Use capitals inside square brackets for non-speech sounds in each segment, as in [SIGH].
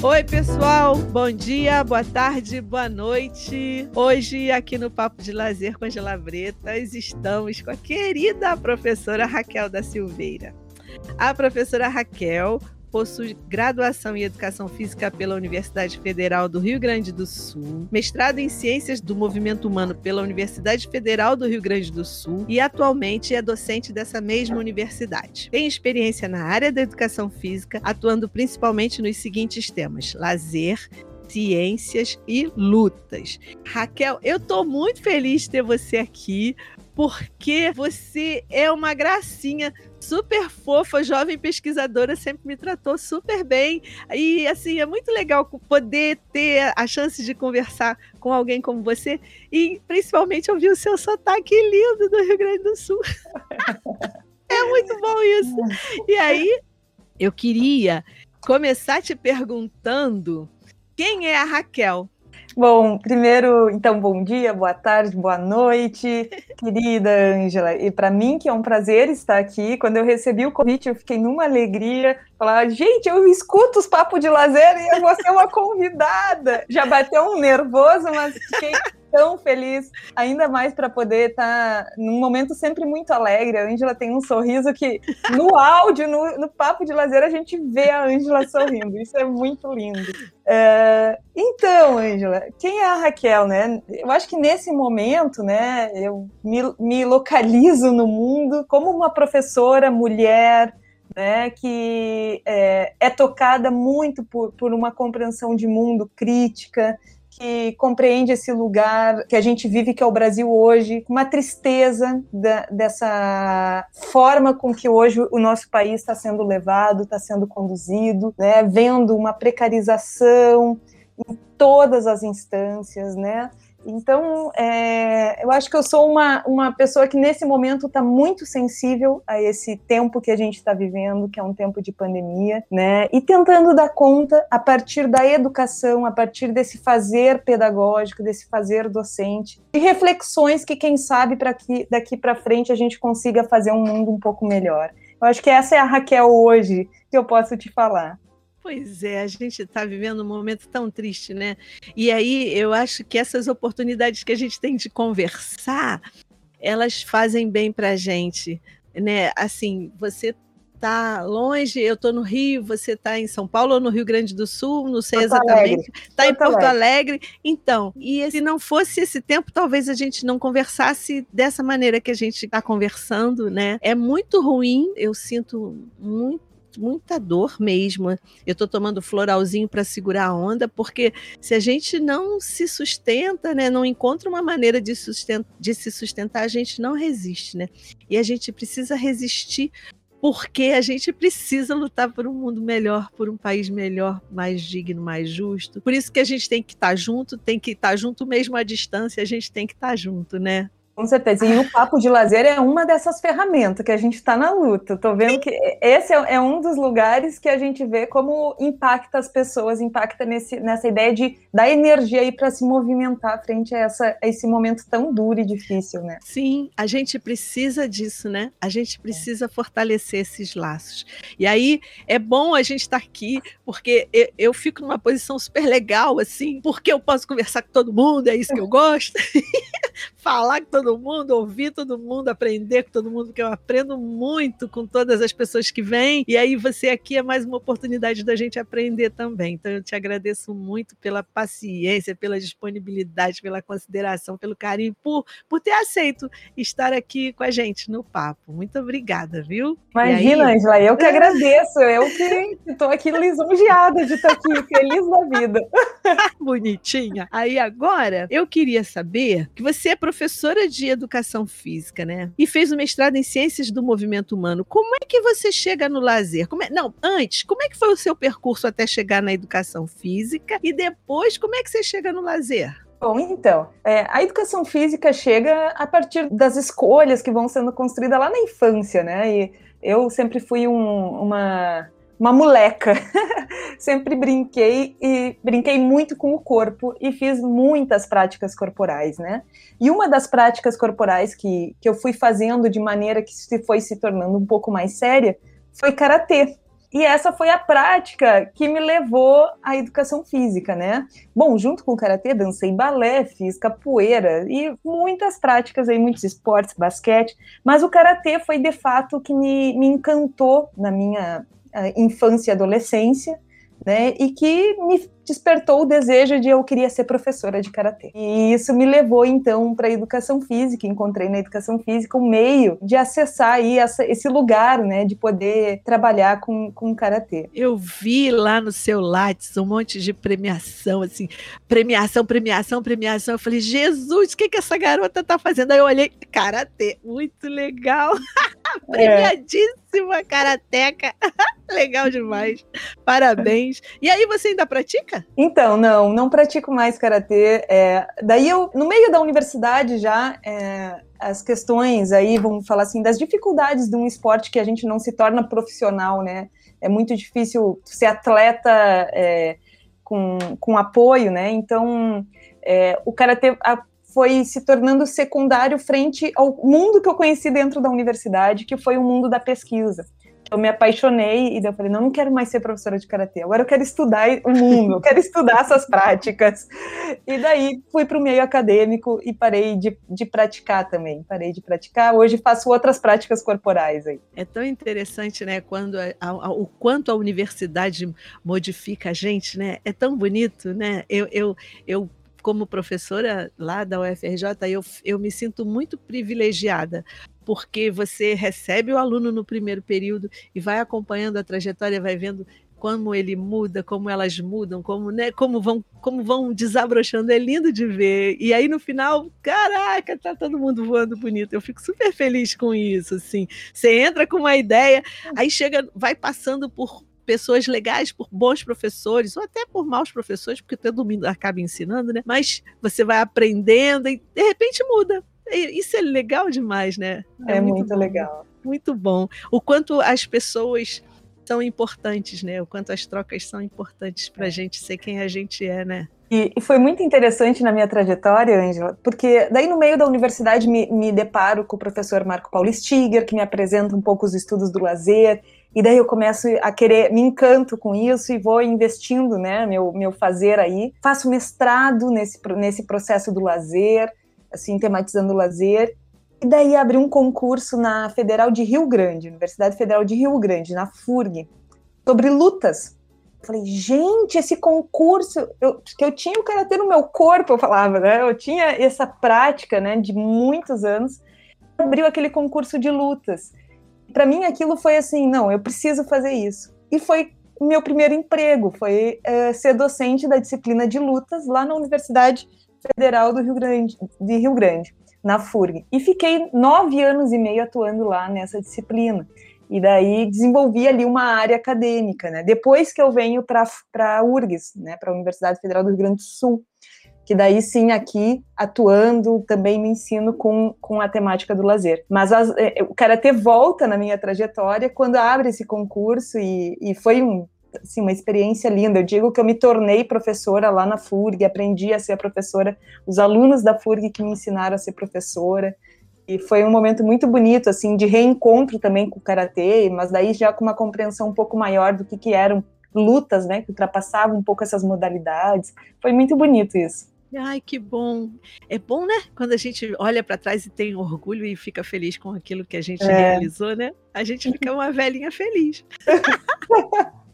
Oi, pessoal. Bom dia, boa tarde, boa noite. Hoje, aqui no Papo de Lazer com Angela Bretas, estamos com a querida professora Raquel da Silveira. A professora Raquel possui graduação em Educação Física pela Universidade Federal do Rio Grande do Sul, mestrado em Ciências do Movimento Humano pela Universidade Federal do Rio Grande do Sul e atualmente é docente dessa mesma universidade. Tem experiência na área da educação física, atuando principalmente nos seguintes temas: lazer, ciências e lutas. Raquel, eu estou muito feliz de ter você aqui, porque você é uma gracinha super fofa, jovem pesquisadora, sempre me tratou super bem. E assim, é muito legal poder ter a chance de conversar com alguém como você e principalmente ouvir o seu sotaque lindo do Rio Grande do Sul. [LAUGHS] é muito bom isso. E aí, eu queria começar te perguntando quem é a Raquel? Bom, primeiro, então, bom dia, boa tarde, boa noite, [LAUGHS] querida Ângela. E para mim, que é um prazer estar aqui, quando eu recebi o convite, eu fiquei numa alegria. Falar, gente, eu escuto os papos de lazer e eu vou ser uma convidada. Já bateu um nervoso, mas fiquei tão feliz, ainda mais para poder estar tá num momento sempre muito alegre. A Ângela tem um sorriso que no áudio, no, no papo de lazer, a gente vê a Ângela sorrindo. Isso é muito lindo. É, então, Ângela, quem é a Raquel, né? Eu acho que nesse momento, né, eu me, me localizo no mundo como uma professora mulher, né, que é, é, tocada muito por, por uma compreensão de mundo crítica, que compreende esse lugar que a gente vive, que é o Brasil hoje, uma tristeza da, dessa forma com que hoje o nosso país está sendo levado, está sendo conduzido, né, vendo uma precarização em todas as instâncias, né? Então, é, eu acho que eu sou uma, uma pessoa que nesse momento está muito sensível a esse tempo que a gente está vivendo, que é um tempo de pandemia, né? E tentando dar conta a partir da educação, a partir desse fazer pedagógico, desse fazer docente, de reflexões que, quem sabe, para que daqui para frente a gente consiga fazer um mundo um pouco melhor. Eu acho que essa é a Raquel hoje que eu posso te falar. Pois é, a gente está vivendo um momento tão triste, né? E aí eu acho que essas oportunidades que a gente tem de conversar, elas fazem bem para a gente, né? Assim, você tá longe, eu estou no Rio, você está em São Paulo ou no Rio Grande do Sul, não sei Porto exatamente. Está em Porto Alegre. Alegre. Então, e se não fosse esse tempo, talvez a gente não conversasse dessa maneira que a gente está conversando, né? É muito ruim, eu sinto muito muita dor mesmo. Eu estou tomando floralzinho para segurar a onda, porque se a gente não se sustenta, né, não encontra uma maneira de, de se sustentar, a gente não resiste, né? E a gente precisa resistir porque a gente precisa lutar por um mundo melhor, por um país melhor, mais digno, mais justo. Por isso que a gente tem que estar tá junto, tem que estar tá junto mesmo à distância, a gente tem que estar tá junto, né? Com certeza. E o papo de lazer é uma dessas ferramentas que a gente está na luta. Estou vendo que esse é, é, um dos lugares que a gente vê como impacta as pessoas, impacta nesse, nessa ideia de dar energia aí para se movimentar frente a, essa, a esse momento tão duro e difícil, né? Sim, a gente precisa disso, né? A gente precisa é. fortalecer esses laços. E aí é bom a gente estar tá aqui, porque eu, eu fico numa posição super legal, assim, porque eu posso conversar com todo mundo, é isso que eu gosto. [LAUGHS] Falar com todo mundo, ouvir todo mundo, aprender com todo mundo, porque eu aprendo muito com todas as pessoas que vêm. E aí você aqui é mais uma oportunidade da gente aprender também. Então eu te agradeço muito pela paciência, pela disponibilidade, pela consideração, pelo carinho, por, por ter aceito estar aqui com a gente no papo. Muito obrigada, viu? Imagina, Angela, eu que agradeço. Eu que estou aqui lisonjeada de estar aqui, feliz da vida. [LAUGHS] Bonitinha. Aí agora, eu queria saber que você é professora de educação física, né? E fez o mestrado em ciências do movimento humano. Como é que você chega no lazer? É... Não, antes, como é que foi o seu percurso até chegar na educação física? E depois, como é que você chega no lazer? Bom, então, é, a educação física chega a partir das escolhas que vão sendo construídas lá na infância, né? E eu sempre fui um, uma uma moleca. [LAUGHS] Sempre brinquei e brinquei muito com o corpo e fiz muitas práticas corporais, né? E uma das práticas corporais que, que eu fui fazendo de maneira que se foi se tornando um pouco mais séria foi karatê. E essa foi a prática que me levou à educação física, né? Bom, junto com o karatê, dancei balé, fiz capoeira e muitas práticas aí, muitos esportes, basquete, mas o karatê foi de fato o que me, me encantou na minha infância e adolescência né? E que me despertou o desejo de eu queria ser professora de karatê. E isso me levou então para a educação física. Encontrei na educação física um meio de acessar aí essa, esse lugar, né, de poder trabalhar com, com karatê. Eu vi lá no seu Lattes um monte de premiação, assim, premiação, premiação, premiação. Eu falei, Jesus, o que que essa garota tá fazendo? Aí eu olhei, karatê, muito legal. [LAUGHS] Premiadíssima é. karateca. [LAUGHS] legal demais. Parabéns. E aí você ainda pratica? Então, não, não pratico mais karatê. É, daí eu, no meio da universidade já, é, as questões aí, vamos falar assim, das dificuldades de um esporte que a gente não se torna profissional, né? É muito difícil ser atleta é, com, com apoio, né? Então, é, o karatê foi se tornando secundário frente ao mundo que eu conheci dentro da universidade, que foi o mundo da pesquisa eu me apaixonei e eu falei, não, não quero mais ser professora de karatê, agora eu quero estudar o mundo, eu quero estudar essas práticas. E daí fui para o meio acadêmico e parei de, de praticar também, parei de praticar. Hoje faço outras práticas corporais aí. É tão interessante, né, quando a, a, o quanto a universidade modifica a gente, né? É tão bonito, né? Eu, eu, eu como professora lá da UFRJ, eu, eu me sinto muito privilegiada, porque você recebe o aluno no primeiro período e vai acompanhando a trajetória, vai vendo como ele muda, como elas mudam, como, né, como vão, como vão desabrochando, é lindo de ver. E aí no final, caraca, tá todo mundo voando bonito. Eu fico super feliz com isso, assim. Você entra com uma ideia, aí chega, vai passando por pessoas legais, por bons professores, ou até por maus professores, porque todo mundo acaba ensinando, né? Mas você vai aprendendo e de repente muda. Isso é legal demais, né? É, é muito, muito legal. Muito bom. O quanto as pessoas são importantes, né? O quanto as trocas são importantes para a é. gente ser quem a gente é, né? E, e, foi muito interessante na minha trajetória, Ângela, porque daí no meio da universidade me, me deparo com o professor Marco Paulo Stiger, que me apresenta um pouco os estudos do lazer, e daí eu começo a querer, me encanto com isso e vou investindo, né, meu, meu fazer aí. Faço mestrado nesse, nesse processo do lazer, assim, tematizando o lazer. E daí abri um concurso na Federal de Rio Grande, Universidade Federal de Rio Grande, na FURG, sobre lutas. Falei, gente, esse concurso, eu, que eu tinha o karatê no meu corpo, eu falava, né? Eu tinha essa prática, né, de muitos anos. Abriu aquele concurso de lutas. Para mim, aquilo foi assim, não, eu preciso fazer isso. E foi meu primeiro emprego, foi é, ser docente da disciplina de lutas lá na Universidade Federal do Rio Grande, de Rio Grande, na FURG. E fiquei nove anos e meio atuando lá nessa disciplina. E daí desenvolvi ali uma área acadêmica, né? Depois que eu venho para a URGS, né, para a Universidade Federal do Rio Grande do Sul, que daí sim aqui atuando também me ensino com, com a temática do lazer. Mas as, é, o karatê volta na minha trajetória quando abre esse concurso e, e foi um assim, uma experiência linda. Eu digo que eu me tornei professora lá na FURG, aprendi a ser professora, os alunos da FURG que me ensinaram a ser professora. E foi um momento muito bonito, assim, de reencontro também com o karatê, mas daí já com uma compreensão um pouco maior do que, que eram lutas, né, que ultrapassavam um pouco essas modalidades. Foi muito bonito isso. Ai, que bom. É bom, né? Quando a gente olha para trás e tem orgulho e fica feliz com aquilo que a gente é. realizou, né? A gente [LAUGHS] fica uma velhinha feliz. [LAUGHS]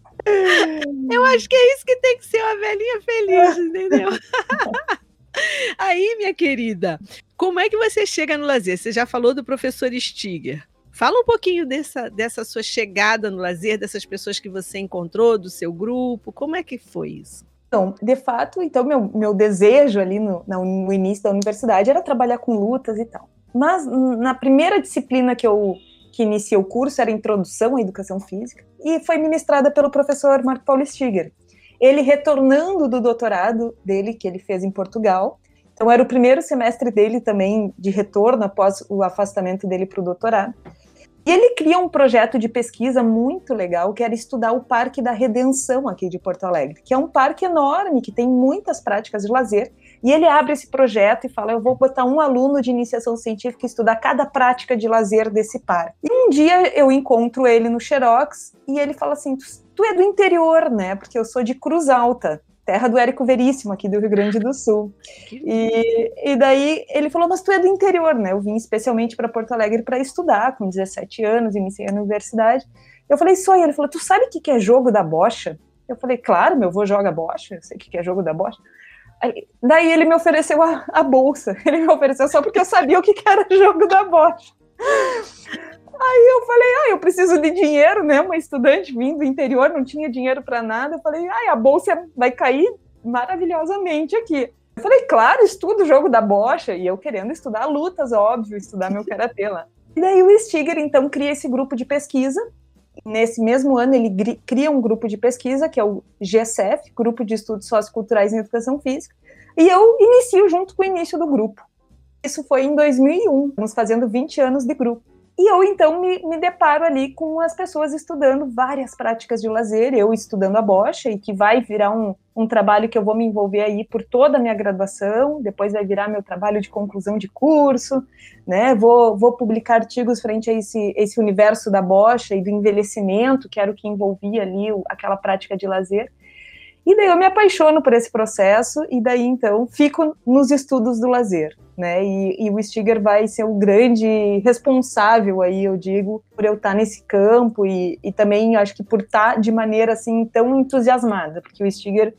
Eu acho que é isso que tem que ser uma velhinha feliz, entendeu? [LAUGHS] Aí, minha querida, como é que você chega no lazer? Você já falou do professor Stiger. Fala um pouquinho dessa, dessa sua chegada no lazer, dessas pessoas que você encontrou, do seu grupo. Como é que foi isso? Então, de fato, então meu, meu desejo ali no, no início da universidade era trabalhar com lutas e tal. Mas na primeira disciplina que eu que iniciei o curso era Introdução à Educação Física e foi ministrada pelo professor Marco Paulo Stiger. Ele retornando do doutorado dele, que ele fez em Portugal, então era o primeiro semestre dele também de retorno após o afastamento dele para o doutorado. E ele cria um projeto de pesquisa muito legal, que era estudar o Parque da Redenção aqui de Porto Alegre, que é um parque enorme, que tem muitas práticas de lazer. E ele abre esse projeto e fala: Eu vou botar um aluno de iniciação científica estudar cada prática de lazer desse parque. E um dia eu encontro ele no Xerox e ele fala assim: Tu é do interior, né? Porque eu sou de Cruz Alta terra do Érico Veríssimo, aqui do Rio Grande do Sul. E, e daí ele falou, mas tu é do interior, né? Eu vim especialmente para Porto Alegre para estudar, com 17 anos, iniciei a universidade. Eu falei, só, ele falou, tu sabe o que é jogo da bocha? Eu falei, claro, meu avô joga bocha, eu sei o que é jogo da bocha. Aí, daí ele me ofereceu a, a, bolsa, [LAUGHS] ele me ofereceu só porque eu sabia o que era jogo da bocha. Aí eu falei, ah, eu preciso de dinheiro, né? Uma estudante vindo do interior, não tinha dinheiro para nada. Eu falei, ah, a bolsa vai cair maravilhosamente aqui. Eu falei, claro, estudo o jogo da bocha. E eu querendo estudar lutas, óbvio, estudar meu karatê lá. E daí o Stiger, então, cria esse grupo de pesquisa. Nesse mesmo ano, ele cria um grupo de pesquisa, que é o GSF, Grupo de Estudos Socioculturais em Educação Física. E eu inicio junto com o início do grupo. Isso foi em 2001, estamos fazendo 20 anos de grupo. E eu então me, me, deparo ali com as pessoas estudando várias práticas de lazer, eu estudando a bocha, e que vai virar um, um trabalho que eu vou me envolver aí por toda a minha graduação, depois vai virar meu trabalho de conclusão de curso, né? Vou, vou publicar artigos frente a esse, esse universo da bocha e do envelhecimento, que era o que envolvia ali aquela prática de lazer. E daí eu me apaixono por esse processo, e daí então fico nos estudos do lazer né? E, e, o Stiger vai ser o grande responsável aí, eu digo, por eu estar nesse campo e, e também acho que por estar de maneira assim tão entusiasmada, porque o Stiger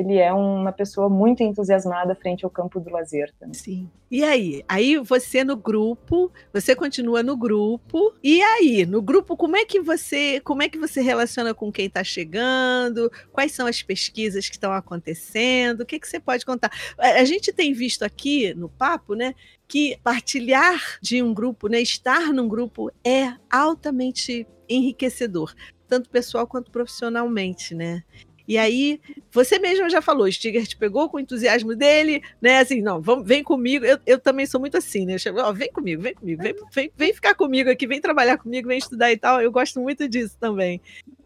ele é uma pessoa muito entusiasmada frente ao campo do lazer também. Sim. E aí? Aí você no grupo, você continua no grupo. E aí, no grupo, como é que você, como é que você relaciona com quem está chegando? Quais são as pesquisas que estão acontecendo? O que, que você pode contar? A gente tem visto aqui no papo, né, que partilhar de um grupo, né, estar num grupo é altamente enriquecedor tanto pessoal quanto profissionalmente, né? E aí, você mesmo já falou, o Stiger te pegou com o entusiasmo dele, né? Assim, não, vamos, vem comigo. Eu, eu também sou muito assim, né? Chego, ó, vem comigo, vem comigo, vem, vem, vem ficar comigo aqui, vem trabalhar comigo, vem estudar e tal. Eu gosto muito disso também.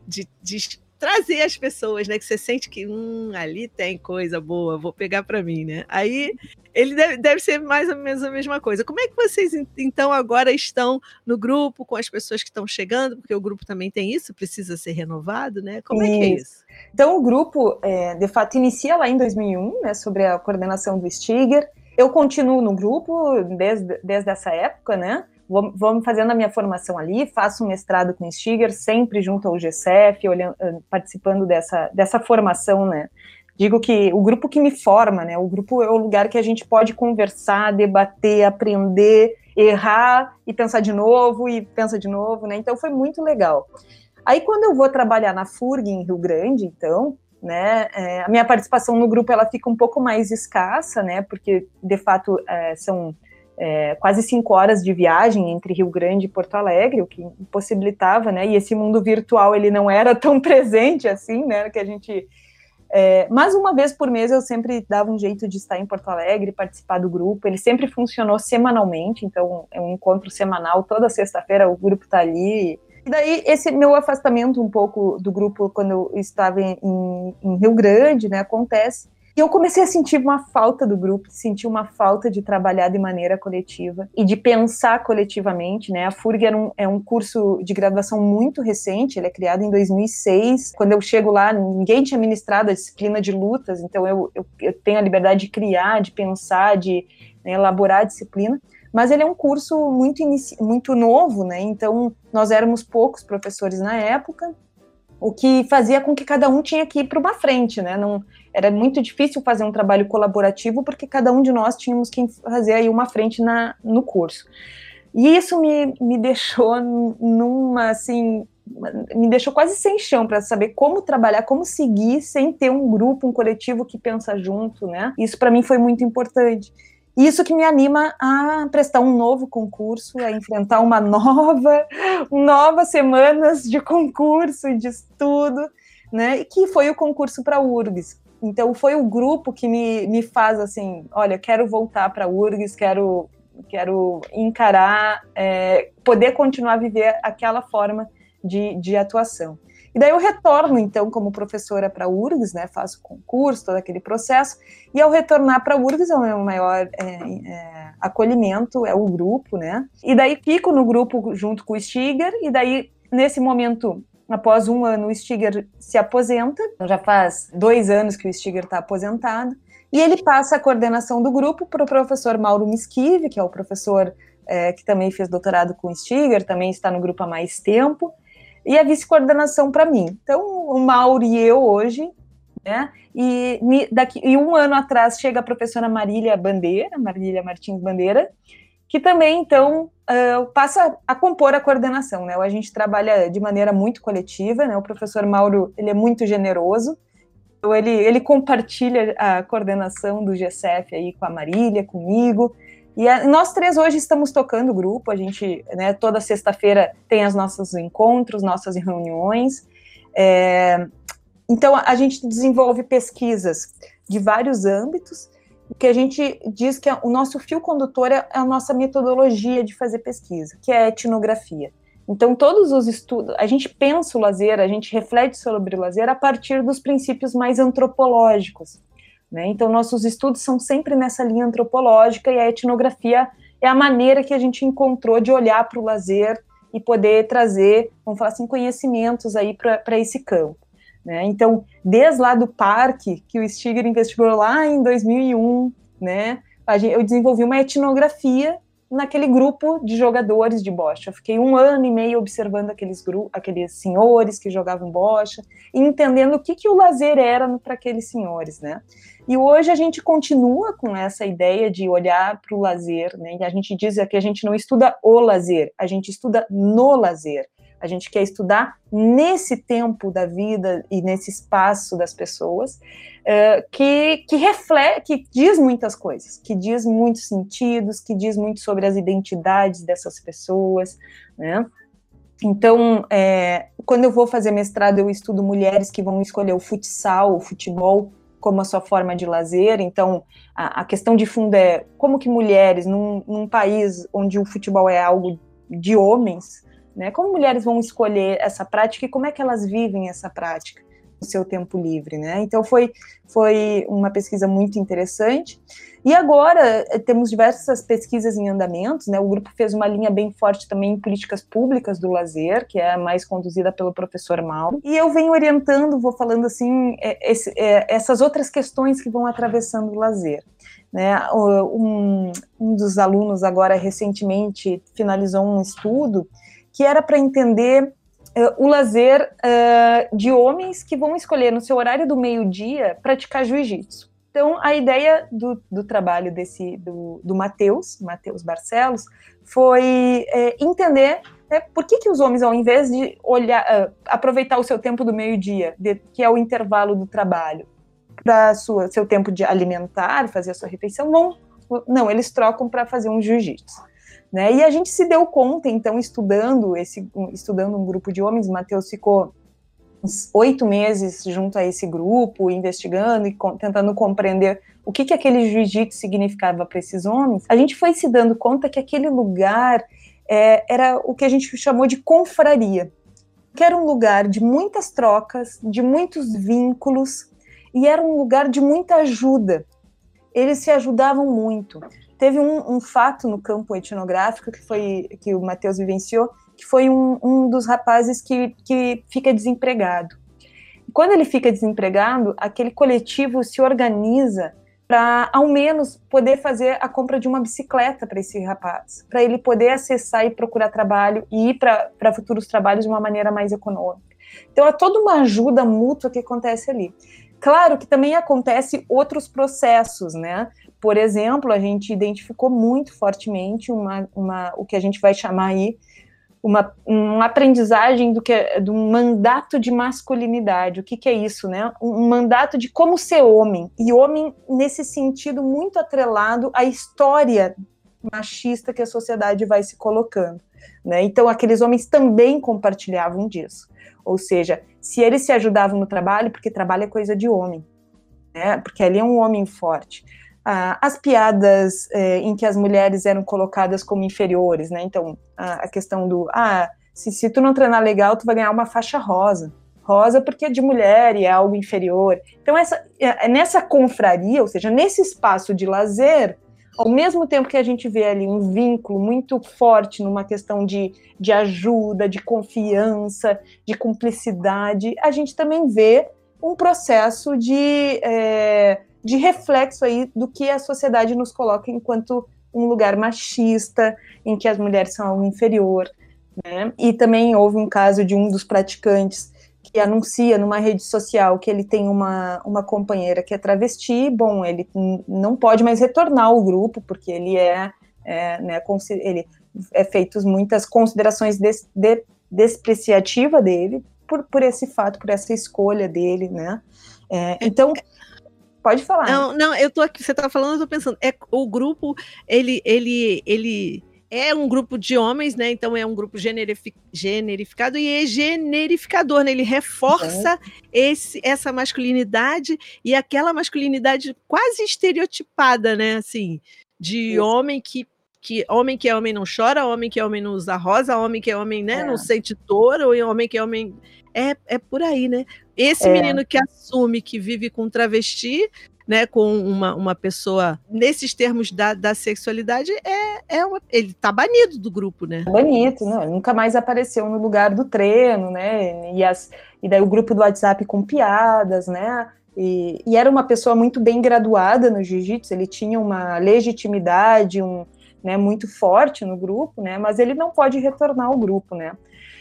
De, de trazer as pessoas, né? Que você sente que hum, ali tem coisa boa, vou pegar para mim, né? Aí ele deve, deve ser mais ou menos a mesma coisa. Como é que vocês então agora estão no grupo com as pessoas que estão chegando? Porque o grupo também tem isso, precisa ser renovado, né? Como é que é isso? Então o grupo, é, de fato, inicia lá em 2001, né? Sobre a coordenação do Stiger. Eu continuo no grupo desde, desde essa época, né? Vou, fazendo a minha formação ali, faço um mestrado com Stiger, sempre junto ao GCF, olhando, ah, participando dessa, dessa formação, né? Digo que o grupo que me forma, né? O grupo é o lugar que a gente pode conversar, debater, aprender, errar e pensar de novo e pensa de novo, né? Então foi muito legal. Aí quando eu vou trabalhar na FURG em Rio Grande, então, né, é, a minha participação no grupo ela fica um pouco mais escassa, né? Porque de fato é, são é, quase cinco horas de viagem entre Rio Grande e Porto Alegre, o que impossibilitava, né? E esse mundo virtual ele não era [LAUGHS] tão presente assim, né? Que a gente é, mas uma vez por mês eu sempre dava um jeito de estar em Porto Alegre, participar do grupo. Ele sempre funcionou semanalmente, então é um encontro semanal. Toda sexta-feira o grupo está ali. E daí esse meu afastamento um pouco do grupo quando eu estava em, em Rio Grande, né, acontece e eu comecei a sentir uma falta do grupo, sentir uma falta de trabalhar de maneira coletiva e de pensar coletivamente, né? A FURG é um, é um curso de graduação muito recente, ele é criado em 2006. Quando eu chego lá, ninguém tinha ministrado a disciplina de lutas, então eu, eu, eu tenho a liberdade de criar, de pensar, de né, elaborar a disciplina mas ele é um curso muito, muito novo, né? Então, nós éramos poucos professores na época, o que fazia com que cada um tinha que ir para uma frente, né? Não, era muito difícil fazer um trabalho colaborativo porque cada um de nós tínhamos que fazer aí uma frente na, no curso. E isso me, me deixou [LAUGHS] numa, assim, me deixou quase sem chão para saber como trabalhar, como seguir sem ter um grupo, um coletivo que pensa junto, né? Isso para mim foi muito importante. Isso que me anima a prestar um novo concurso, a enfrentar uma nova, [LAUGHS] novas semanas de concurso e de estudo, né? E que foi o concurso para a URGS. Então foi o grupo que me, me faz assim, olha, quero voltar para a URGS, quero quero encarar, é, poder continuar a viver aquela forma de, de atuação. E daí eu retorno, então, como professora para a URGS, né, faço concurso, todo aquele processo, e ao retornar para a URGS, é o meu maior é, é, acolhimento, é o grupo, né, e daí fico no grupo junto com o Stiger, e daí, nesse momento, após um ano, o Stiger se aposenta, então já faz dois anos que o Stiger está aposentado, e ele passa a coordenação do grupo para o professor Mauro Mischive, que é o professor é, que também fez doutorado com o Stiger, também está no grupo há mais tempo, e a vice-coordenação para mim. Então, o Mauro e eu hoje, né? E daqui e um ano atrás chega a professora Marília Bandeira, Marília Martins Bandeira, que também então uh, passa a compor a coordenação, né? A gente trabalha de maneira muito coletiva, né? O professor Mauro ele é muito generoso, então ele ele compartilha a coordenação do GCF aí com a Marília, comigo. E a, nós três hoje estamos tocando o grupo, a gente, né, toda sexta-feira tem os nossos encontros, nossas reuniões. É, então, a gente desenvolve pesquisas de vários âmbitos, que a gente diz que o nosso fio condutor é a nossa metodologia de fazer pesquisa, que é a etnografia. Então, todos os estudos, a gente pensa o lazer, a gente reflete sobre o lazer a partir dos princípios mais antropológicos. Né? Então, nossos estudos são sempre nessa linha antropológica e a etnografia é a maneira que a gente encontrou de olhar para o lazer e poder trazer, vamos falar assim, conhecimentos aí para esse campo. Né? Então, desde lá do parque, que o Stiger investigou lá em 2001, né, eu desenvolvi uma etnografia naquele grupo de jogadores de bocha. Eu fiquei um ano e meio observando aqueles, aqueles senhores que jogavam bocha e entendendo o que, que o lazer era para aqueles senhores, né? E hoje a gente continua com essa ideia de olhar para o lazer, né? E a gente diz que a gente não estuda o lazer, a gente estuda no lazer. A gente quer estudar nesse tempo da vida e nesse espaço das pessoas uh, que, que reflete, que diz muitas coisas, que diz muitos sentidos, que diz muito sobre as identidades dessas pessoas, né? Então, é, quando eu vou fazer mestrado, eu estudo mulheres que vão escolher o futsal, o futebol, como a sua forma de lazer. Então, a, a questão de fundo é como que mulheres, num, num, país onde o futebol é algo de homens, né, como mulheres vão escolher essa prática e como é que elas vivem essa prática no seu tempo livre, né? Então foi foi uma pesquisa muito interessante. E agora eh, temos diversas pesquisas em andamentos, né? O grupo fez uma linha bem forte também em políticas públicas do lazer, que é mais conduzida pelo professor Mauro. E eu venho orientando, vou falando assim, é, esse, é, essas outras questões que vão atravessando o lazer. Né, um, um dos alunos agora recentemente finalizou um estudo que era para entender Uh, o lazer uh, de homens que vão escolher no seu horário do meio-dia praticar jiu-jitsu. Então, a ideia do, do trabalho desse do, do Matheus, Matheus Barcelos, foi é, entender né, por que, que os homens, ao invés de olhar, uh, aproveitar o seu tempo do meio-dia, que é o intervalo do trabalho, para seu tempo de alimentar, fazer a sua refeição, vão, não, eles trocam para fazer um jiu-jitsu. Né? E a gente se deu conta, então, estudando esse, estudando um grupo de homens, Matheus ficou uns oito meses junto a esse grupo, investigando e tentando compreender o que, que aquele jiu-jitsu significava para esses homens, a gente foi se dando conta que aquele lugar é, era o que a gente chamou de confraria, que era um lugar de muitas trocas, de muitos vínculos, e era um lugar de muita ajuda. Eles se ajudavam muito. Teve um, um, fato no campo etnográfico que foi que o Matheus vivenciou, que foi um, um dos rapazes que, que fica desempregado. quando ele fica desempregado, aquele coletivo se organiza para, ao menos, poder fazer a compra de uma bicicleta para esse rapaz, para ele poder acessar e procurar trabalho e ir para futuros trabalhos de uma maneira mais econômica. Então, é toda uma ajuda mútua que acontece ali. Claro que também acontece outros processos, né? Por exemplo, a gente identificou muito fortemente uma, uma, o que a gente vai chamar aí uma, uma aprendizagem do que de um mandato de masculinidade. O que, que é isso, né? Um mandato de como ser homem e homem nesse sentido muito atrelado à história machista que a sociedade vai se colocando. Né? Então, aqueles homens também compartilhavam disso. Ou seja, se eles se ajudavam no trabalho, porque trabalho é coisa de homem, né? porque ali é um homem forte. Ah, as piadas eh, em que as mulheres eram colocadas como inferiores, né? Então, a, a questão do, ah, se, se tu não treinar legal, tu vai ganhar uma faixa rosa. Rosa porque é de mulher e é algo inferior. Então, essa, é, é nessa confraria, ou seja, nesse espaço de lazer, ao mesmo tempo que a gente vê ali um vínculo muito forte numa questão de, de ajuda, de confiança, de cumplicidade, a gente também vê um processo de, de reflexo aí do que a sociedade nos coloca enquanto um lugar machista, em que as mulheres são algo inferior. Né? E também houve um caso de um dos praticantes que anuncia numa rede social que ele tem uma, uma companheira que é travesti, bom, ele não pode mais retornar ao grupo, porque ele é, é né, ele é feitos muitas considerações des, de, despreciativa dele por, por esse fato, por essa escolha dele, né? É, então, pode falar. Não, não, eu tô aqui, você tá falando, eu tô pensando, é o grupo, ele, ele, ele é um grupo de homens, né? Então é um grupo generificado e é generificador, né? Ele reforça uhum. esse, essa masculinidade e aquela masculinidade quase estereotipada, né? Assim, de homem que que homem que é homem não chora, homem que é homem não usa rosa, homem que é homem, né, é. não sente dor, ou homem que é homem é, é por aí, né? Esse é. menino que assume que vive com travesti né, com uma, uma pessoa nesses termos da, da sexualidade, é, é uma, ele tá banido do grupo, né? Banido, não, nunca mais apareceu no lugar do treino, né? E, as, e daí o grupo do WhatsApp com piadas, né? E, e era uma pessoa muito bem graduada no jiu-jitsu, ele tinha uma legitimidade, um, né, muito forte no grupo, né? Mas ele não pode retornar ao grupo, né?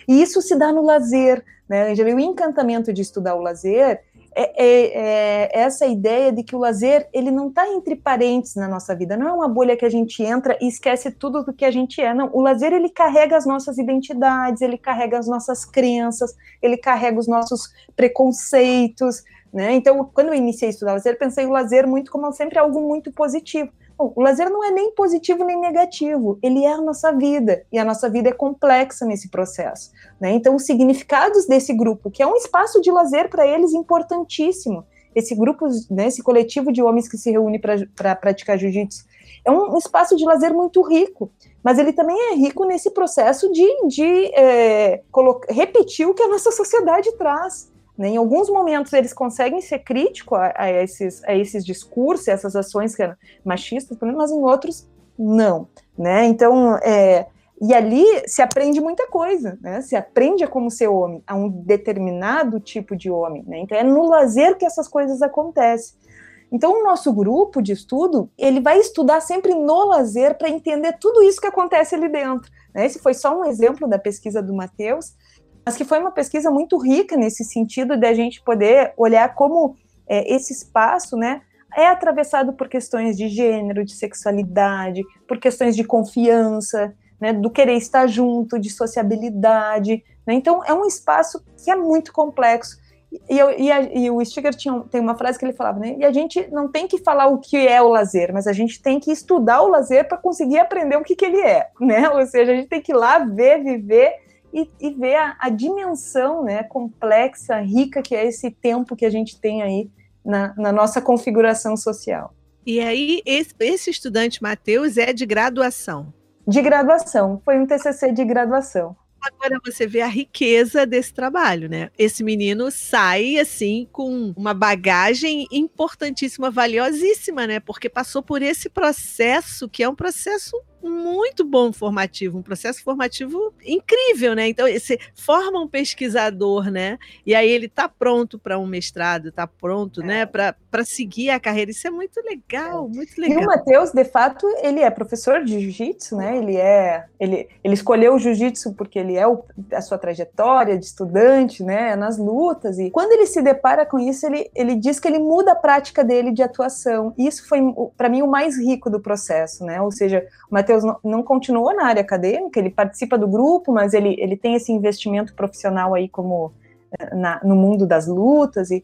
E isso se dá no lazer, né? O encantamento de estudar o lazer é, é, é, essa ideia de que o lazer ele não está entre parentes na nossa vida, não é uma bolha que a gente entra e esquece tudo do que a gente é, não. O lazer ele carrega as nossas identidades, ele carrega as nossas crenças, ele carrega os nossos preconceitos, né? Então, quando eu iniciei a estudar lazer, pensei o lazer muito como sempre algo muito positivo. O lazer não é nem positivo nem negativo, ele é a nossa vida, e a nossa vida é complexa nesse processo. Né? Então, os significados desse grupo, que é um espaço de lazer para eles importantíssimo, esse grupo, né, esse coletivo de homens que se reúne para pra praticar jiu-jitsu, é um espaço de lazer muito rico, mas ele também é rico nesse processo de, de é, repetir o que a nossa sociedade traz. Né? Em alguns momentos eles conseguem ser críticos a, a, esses, a esses discursos, essas ações machistas, mas em outros não. Né? Então, é, e ali se aprende muita coisa, né? Se aprende a como ser homem, a um determinado tipo de homem, né? Então é no lazer que essas coisas acontecem. Então o nosso grupo de estudo, ele vai estudar sempre no lazer para entender tudo isso que acontece ali dentro. Né? Esse foi só um exemplo da pesquisa do Matheus, mas que foi uma pesquisa muito rica nesse sentido de a gente poder olhar como é, esse espaço, né, é atravessado por questões de gênero, de sexualidade, por questões de confiança, né, do querer estar junto, de sociabilidade. Né? Então, é um espaço que é muito complexo. E, eu, e, a, e o Stiger tinha, tem uma frase que ele falava, né? E a gente não tem que falar o que é o lazer, mas a gente tem que estudar o lazer para conseguir aprender o que, que ele é, né? [LAUGHS] Ou seja, a gente tem que ir lá ver, viver e, e ver a, a, dimensão né, complexa, rica que é esse tempo que a gente tem aí na, na nossa configuração social. E aí, esse, esse estudante Matheus é de graduação? De graduação, foi um TCC de graduação agora você vê a riqueza desse trabalho, né? Esse menino sai assim com uma bagagem importantíssima, valiosíssima, né? Porque passou por esse processo que é um processo muito bom formativo, um processo formativo incrível, né? Então, você forma um pesquisador, né? E aí ele tá pronto para um mestrado, tá pronto, né? é. né? Para seguir a carreira. Isso é muito legal, é. muito legal. E o Matheus, de fato, ele é professor de jiu-jitsu, né? Ele é. Ele, ele escolheu o jiu-jitsu porque ele é o, a sua trajetória de estudante, né? Nas lutas. E quando ele se depara com isso, ele, ele diz que ele muda a prática dele de atuação. E isso foi, para mim, o mais rico do processo, né? Ou seja, o Matheus Matheus não, não continuou na área acadêmica, ele participa do grupo, mas ele, ele tem esse investimento profissional aí como eh, na, no mundo das lutas e,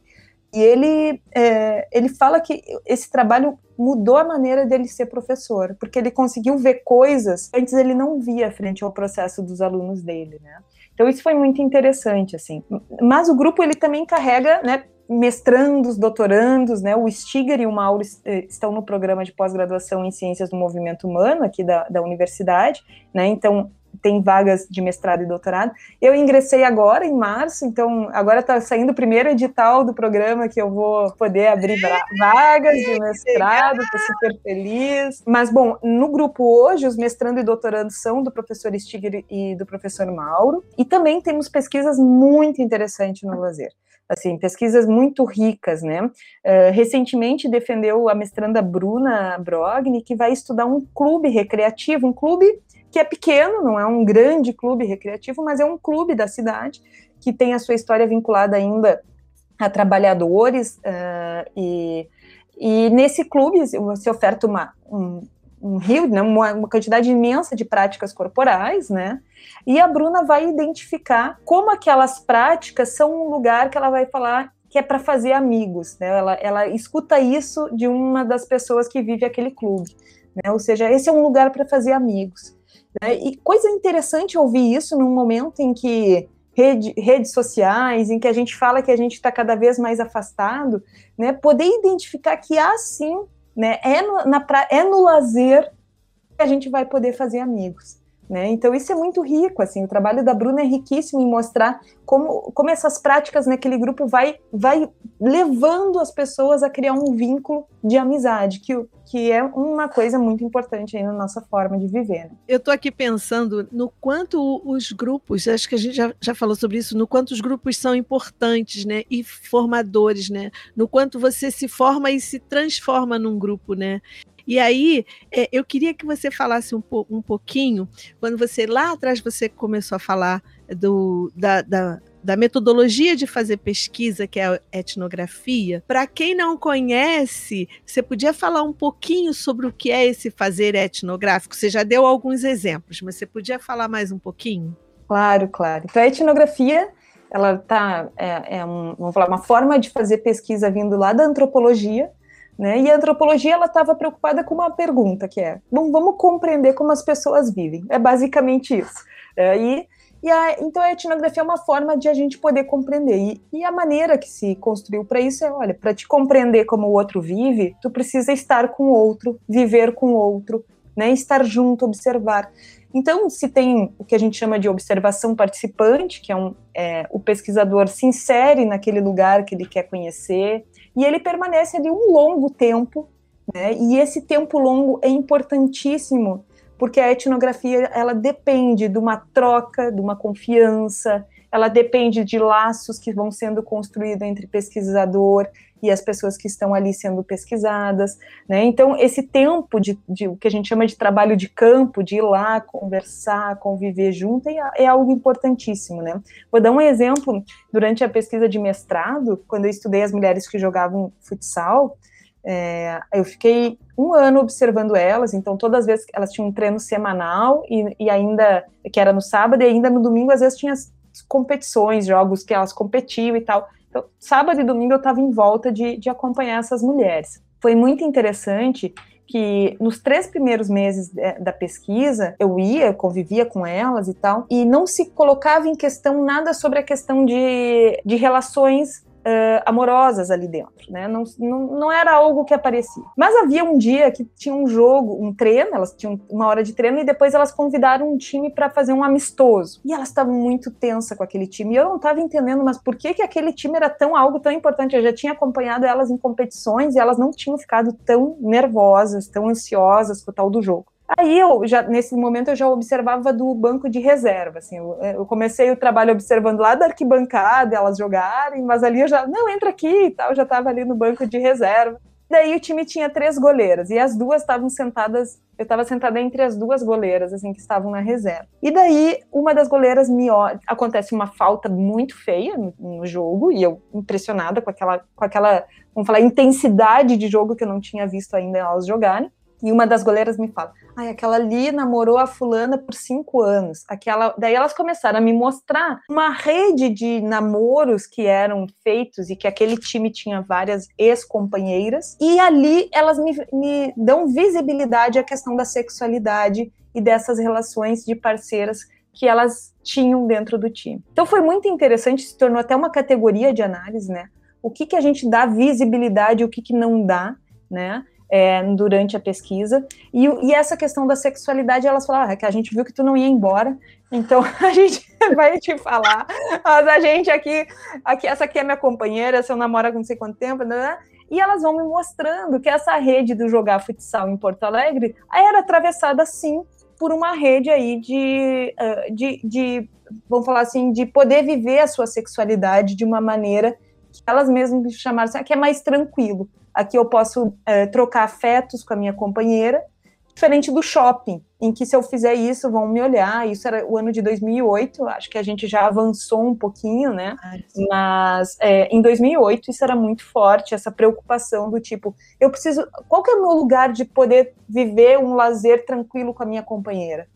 e ele, é, ele fala que esse trabalho mudou a maneira dele ser professor, porque ele conseguiu ver coisas antes ele não via frente ao processo dos alunos dele, né? Então isso foi muito interessante, assim. Mas o grupo ele também carrega, né, mestrandos, doutorandos, né? O Stiger e o Mauro eh, estão no programa de pós-graduação em Ciências do Movimento Humano aqui da, da universidade, né? Então, tem vagas de mestrado e doutorado. Eu ingressei agora, em março, então agora está saindo o primeiro edital do programa que eu vou poder abrir vagas de mestrado, estou super feliz. Mas, bom, no grupo hoje, os mestrando e doutorando são do professor Stiger e do professor Mauro, e também temos pesquisas muito interessantes no lazer assim, pesquisas muito ricas, né? Uh, recentemente defendeu a mestranda Bruna Brogni, que vai estudar um clube recreativo, um clube que é pequeno, não é um grande clube recreativo, mas é um clube da cidade que tem a sua história vinculada ainda a trabalhadores uh, e, e nesse clube se oferta uma, um, um rio, né, uma, uma, quantidade imensa de práticas corporais, né? E a Bruna vai identificar como aquelas práticas são um lugar que ela vai falar que é para fazer amigos, né? Ela, ela escuta isso de uma das pessoas que vive aquele clube, né? Ou seja, esse é um lugar para fazer amigos. Né? E coisa interessante ouvir isso num momento em que rede, redes sociais, em que a gente fala que a gente está cada vez mais afastado, né? poder identificar que há sim, né? é, no, na, é no lazer que a gente vai poder fazer amigos. Né? Então isso é muito rico, assim, o trabalho da Bruna é riquíssimo em mostrar como, como essas práticas naquele grupo vai, vai levando as pessoas a criar um vínculo de amizade, que, que é uma coisa muito importante aí na nossa forma de viver. Né? Eu estou aqui pensando no quanto os grupos, acho que a gente já, já falou sobre isso, no quanto os grupos são importantes, né, e formadores, né, no quanto você se forma e se transforma num grupo, né, e aí, é, eu queria que você falasse um, po um pouquinho, quando você lá atrás você começou a falar do, da, da da metodologia de fazer pesquisa, que é a etnografia. Para quem não conhece, você podia falar um pouquinho sobre o que é esse fazer etnográfico? Você já deu alguns exemplos, mas você podia falar mais um pouquinho? Claro, claro. Então, a etnografia, ela tá, é, é um, vamos falar, uma forma de fazer pesquisa vindo lá da antropologia, né? E a antropologia ela estava preocupada com uma pergunta que é: bom, vamos compreender como as pessoas vivem. É basicamente isso. É, e, e a, então a etnografia é uma forma de a gente poder compreender. E, e a maneira que se construiu para isso é: olha, para te compreender como o outro vive, tu precisa estar com o outro, viver com o outro, né? estar junto, observar. Então, se tem o que a gente chama de observação participante, que é, um, é o pesquisador se insere naquele lugar que ele quer conhecer, e ele permanece ali um longo tempo, né? E esse tempo longo é importantíssimo, porque a etnografia ela depende de uma troca, de uma confiança, ela depende de laços que vão sendo construídos entre pesquisador e as pessoas que estão ali sendo pesquisadas, né? Então, esse tempo de, de, o que a gente chama de trabalho de campo, de ir lá, conversar, conviver junto, é, é, algo importantíssimo, né? Vou dar um exemplo, durante a pesquisa de mestrado, quando eu estudei as mulheres que jogavam futsal, é, eu fiquei um ano observando elas, então todas as vezes elas tinham um treino semanal e, e ainda, que era no sábado, e ainda no domingo, às vezes tinha competições, jogos que elas competiam e tal, então, sábado e domingo eu estava em volta de, de acompanhar essas mulheres. Foi muito interessante que nos três primeiros meses da pesquisa eu ia, convivia com elas e tal, e não se colocava em questão nada sobre a questão de, de relações uh, amorosas ali dentro, né? Não, não, não era algo que aparecia. Mas havia um dia que tinha um jogo, um treino, elas tinham uma hora de treino e depois elas convidaram um time para fazer um amistoso. E elas estavam muito tensa com aquele time. E eu não estava entendendo, mas por que que aquele time era tão algo tão importante? Eu já tinha acompanhado elas em competições e elas não tinham ficado tão nervosas, tão ansiosas com o tal do jogo. Aí eu já nesse momento eu já observava do banco de reserva, assim, eu, eu, comecei o trabalho observando lá da arquibancada, elas jogarem, mas ali eu já, não, entra aqui e tal, já estava ali no banco de reserva. Daí o time tinha três goleiras e as duas estavam sentadas, eu estava sentada entre as duas goleiras, assim, que estavam na reserva. E daí uma das goleiras me acontece uma falta muito feia no, no, jogo e eu impressionada com aquela, com aquela, vamos falar, intensidade de jogo que eu não tinha visto ainda elas jogarem. E uma das goleiras me fala: Ai, aquela ali namorou a fulana por cinco anos. Aquela, daí elas começaram a me mostrar uma rede de namoros que eram feitos e que aquele time tinha várias ex-companheiras. E ali elas me, me dão visibilidade à questão da sexualidade e dessas relações de parceiras que elas tinham dentro do time. Então foi muito interessante, se tornou até uma categoria de análise, né? o que, que a gente dá visibilidade o que, que não dá, né? É, durante a pesquisa. E, e, essa questão da sexualidade, elas falaram ah, que a gente viu que tu não ia embora, então [LAUGHS] a gente vai te falar. Mas a gente aqui, aqui, essa aqui é minha companheira, seu namoro há não sei quanto tempo, né? né? E elas vão me mostrando que essa rede do jogar futsal em Porto Alegre era atravessada sim por uma rede aí de, de, de vamos falar assim, de poder viver a sua sexualidade de uma maneira que elas mesmas chamaram assim, que é mais tranquilo. Aqui eu posso é, trocar afetos com a minha companheira, diferente do shopping, em que se eu fizer isso, vão me olhar. Isso era o ano de 2008, acho que a gente já avançou um pouquinho, né? Ah, Mas é, em 2008 isso era muito forte, essa preocupação do tipo, eu preciso. Qual que é o meu lugar de poder viver um lazer tranquilo com a minha companheira?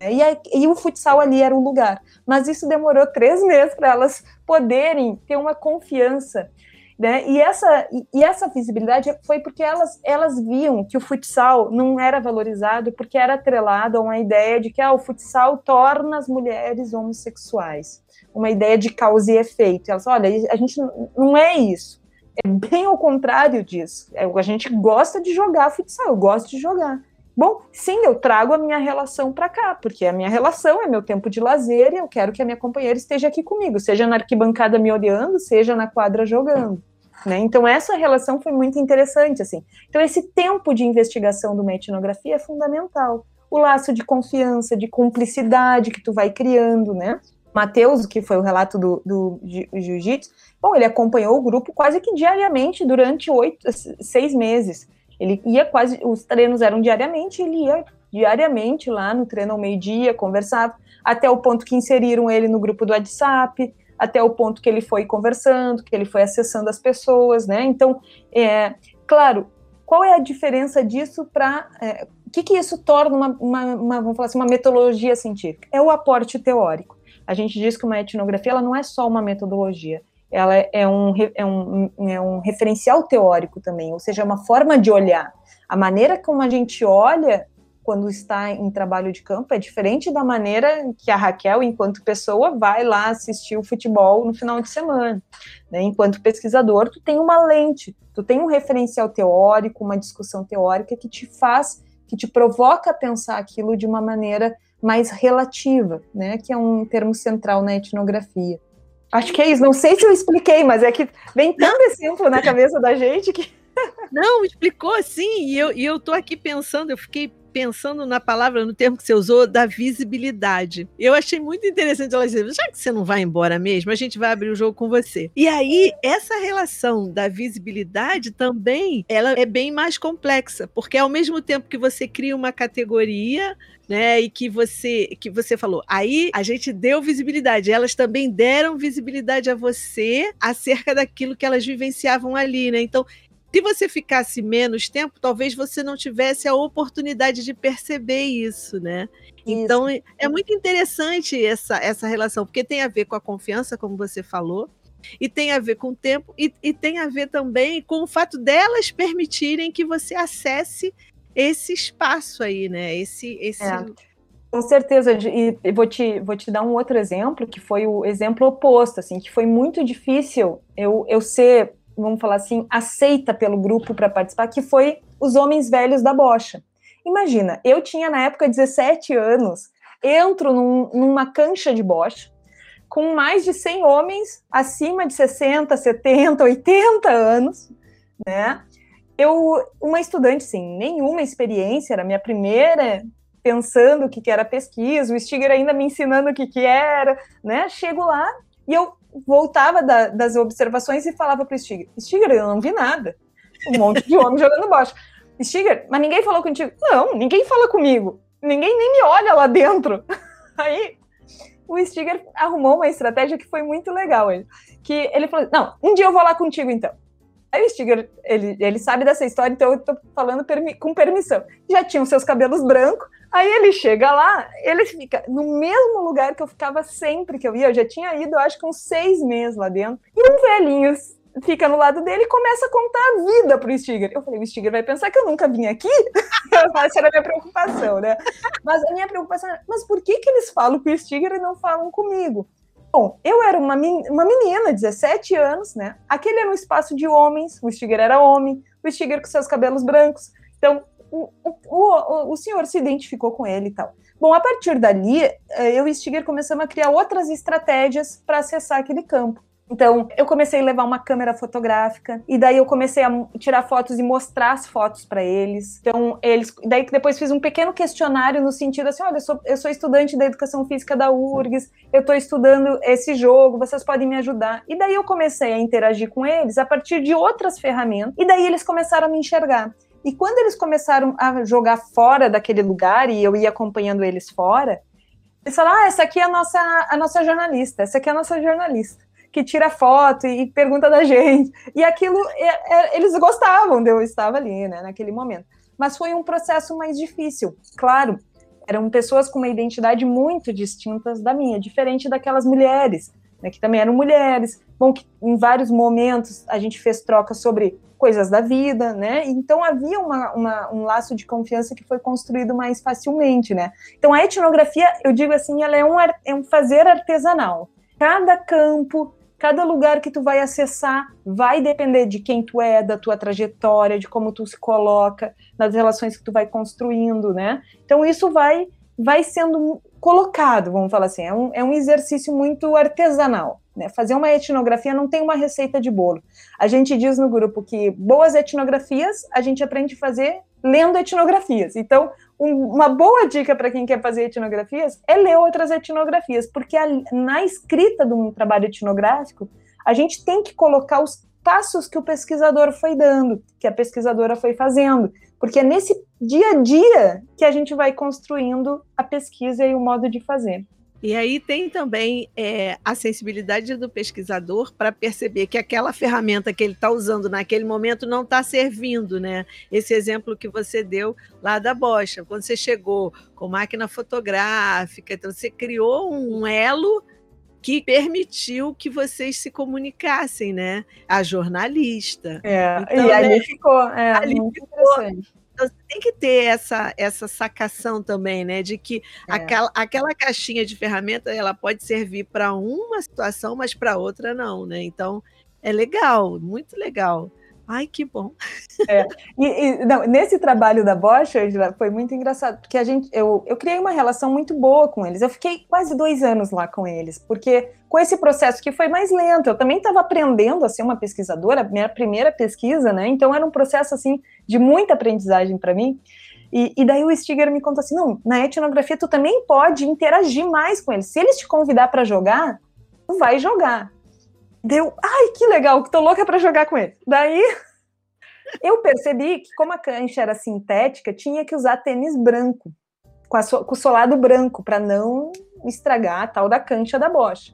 E, e, o futsal ali era o lugar. Mas isso demorou três [LAUGHS] meses para elas poderem ter uma confiança. Né? E, essa, e, essa visibilidade foi porque elas, elas viam que o futsal não era valorizado porque era atrelado a uma ideia de que ah, o futsal torna as mulheres homossexuais. Uma ideia de causa e efeito. Elas olha, a gente não é isso. É bem ao contrário disso. É, a gente gosta de jogar futsal, eu gosto de jogar. Bom, sim, eu trago a minha relação para cá, porque a minha relação é meu tempo de lazer e eu quero que a minha companheira esteja aqui comigo, seja na arquibancada me olhando, seja na quadra jogando. Né? Então, essa relação foi muito interessante. assim. Então, esse tempo de investigação de uma etnografia é fundamental. O laço de confiança, de cumplicidade que tu vai criando, né? Mateus, que foi o relato do, do jiu-jitsu, bom, ele acompanhou o grupo quase que diariamente durante oito, seis meses. Ele ia quase, os treinos eram diariamente, ele ia diariamente lá no treino ao meio-dia, conversava, até o ponto que inseriram ele no grupo do WhatsApp, até o ponto que ele foi conversando, que ele foi acessando as pessoas, né? Então, é, claro, qual é a diferença disso para. É, o que, que isso torna uma, uma, uma, vamos falar assim, uma metodologia científica? É o aporte teórico. A gente diz que uma etnografia ela não é só uma metodologia, ela é um, é, um, é um referencial teórico também, ou seja, é uma forma de olhar. A maneira como a gente olha quando está em trabalho de campo é diferente da maneira que a Raquel, enquanto pessoa, vai lá assistir o futebol no final de semana. Né? Enquanto pesquisador, tu tem uma lente, tu tem um referencial teórico, uma discussão teórica que te faz, que te provoca a pensar aquilo de uma maneira mais relativa, né? Que é um termo central na etnografia. Acho que é isso. Não sei se eu expliquei, mas é que vem tanto exemplo na cabeça da gente que. Não, explicou sim. E eu, e eu tô aqui pensando, eu fiquei pensando na palavra, no termo que você usou, da visibilidade. Eu achei muito interessante ela dizer, já que você não vai embora mesmo, a gente vai abrir o jogo com você. E aí, essa relação da visibilidade também, ela é bem mais complexa, porque ao mesmo tempo que você cria uma categoria, né, e que você que você falou. Aí a gente deu visibilidade, elas também deram visibilidade a você acerca daquilo que elas vivenciavam ali, né? Então, se você ficasse menos tempo, talvez você não tivesse a oportunidade de perceber isso, né? Isso. Então é muito interessante essa, essa relação, porque tem a ver com a confiança, como você falou, e tem a ver com o tempo, e, e tem a ver também com o fato delas permitirem que você acesse esse espaço aí, né? Esse, esse... É. Com certeza, e vou te, vou te dar um outro exemplo, que foi o exemplo oposto, assim, que foi muito difícil eu, eu ser vamos falar assim, aceita pelo grupo para participar, que foi os homens velhos da bocha. Imagina, eu tinha na época 17 anos, entro num, numa cancha de bocha, com mais de 100 homens acima de 60, 70, 80 anos, né? Eu, uma estudante, sim, nenhuma experiência, era minha primeira pensando o que, que era pesquisa, o Stiger ainda me ensinando o que, que era, né? Chego lá e eu voltava da, das observações e falava para o Stiger: Stiger, eu não vi nada. Um monte de homem jogando bocha. Stiger, mas ninguém falou contigo? Não, ninguém fala comigo. Ninguém nem me olha lá dentro. [LAUGHS] Aí o Stiger arrumou uma estratégia que foi muito legal. Ele, que ele falou: Não, um dia eu vou lá contigo então. Aí o Stiger, ele, ele sabe dessa história, então eu tô falando permi com permissão. Já tinham seus cabelos brancos, Aí ele chega lá, ele fica no mesmo lugar que eu ficava sempre que eu ia. Eu já tinha ido, acho que uns seis meses lá dentro. E um velhinho fica no lado dele e começa a contar a vida pro Stiger. Eu falei, o Stiger vai pensar que eu nunca vim aqui? [LAUGHS] Essa era a minha preocupação, né? Mas a minha preocupação era, mas por que, que eles falam com o Stiger e não falam comigo? Bom, eu era uma, uma menina, 17 anos, né? Aquele era um espaço de homens, o Stiger era homem, o Stiger com seus cabelos brancos. Então, o, o, o, senhor se identificou com ele e tal. Bom, a partir dali, eh, eu e Stiger começamos a criar outras estratégias para acessar aquele campo. Então, eu comecei a levar uma câmera fotográfica e daí eu comecei a tirar fotos e mostrar as fotos para eles. Então, eles, daí depois fiz um pequeno questionário no sentido assim, olha, eu sou, eu sou estudante da educação física da URGS, eu estou estudando esse jogo, vocês podem me ajudar. E daí eu comecei a interagir com eles a partir de outras ferramentas e daí eles começaram a me enxergar. E quando eles começaram a jogar fora daquele lugar e eu ia acompanhando eles fora, eles falaram: ah, essa aqui é a nossa, a nossa jornalista, essa aqui é a nossa jornalista que tira foto e pergunta da [LAUGHS] gente. E aquilo, é, é, eles gostavam de eu estar ali, né, naquele momento. Mas foi um processo mais difícil. Claro, eram pessoas com uma identidade muito distintas da minha, diferente daquelas mulheres, né, que também eram mulheres. Bom, que em vários momentos a gente fez troca sobre coisas da vida, né? Então havia uma, uma, um laço de confiança que foi construído mais facilmente, né? Então a etnografia, eu digo assim, ela é um, é um fazer artesanal. Cada campo, Cada lugar que tu vai acessar vai depender de quem tu é, da tua trajetória, de como tu se coloca, das relações que tu vai construindo, né? Então isso vai vai sendo colocado, vamos falar assim, é um, é um exercício muito artesanal. Né? Fazer uma etnografia não tem uma receita de bolo. A gente diz no grupo que boas etnografias a gente aprende a fazer lendo etnografias. Então, um, uma boa dica para quem quer fazer etnografias é ler outras etnografias, porque a, na escrita de um trabalho etnográfico, a gente tem que colocar os passos que o pesquisador foi dando, que a pesquisadora foi fazendo, porque é nesse dia a dia que a gente vai construindo a pesquisa e o modo de fazer. E aí tem também é, a sensibilidade do pesquisador para perceber que aquela ferramenta que ele está usando naquele momento não está servindo, né? Esse exemplo que você deu lá da bocha, quando você chegou com máquina fotográfica, então você criou um elo que permitiu que vocês se comunicassem, né? A jornalista. É, então, e ali né, ficou, é, ali ficou, interessante então, você tem que ter essa, essa sacação também, né? De que é. aquela, aquela caixinha de ferramenta ela pode servir para uma situação, mas para outra não, né? Então é legal, muito legal. Ai, que bom. É. E, e não, nesse trabalho da Bosch, Angela, foi muito engraçado, porque a gente, eu, eu criei uma relação muito boa com eles. Eu fiquei quase dois anos lá com eles, porque com esse processo que foi mais lento, eu também estava aprendendo a ser uma pesquisadora, minha primeira pesquisa, né? Então era um processo assim de muita aprendizagem para mim. E, e, daí o Stiger me contou assim: não, na etnografia tu também pode interagir mais com eles. Se eles te convidar para jogar, tu vai jogar. Deu, ai, que legal, que tô louca para jogar com ele. Daí [LAUGHS] eu percebi que, como a cancha era sintética, tinha que usar tênis branco, com, so, com o solado branco, para não estragar a tal da cancha da bocha.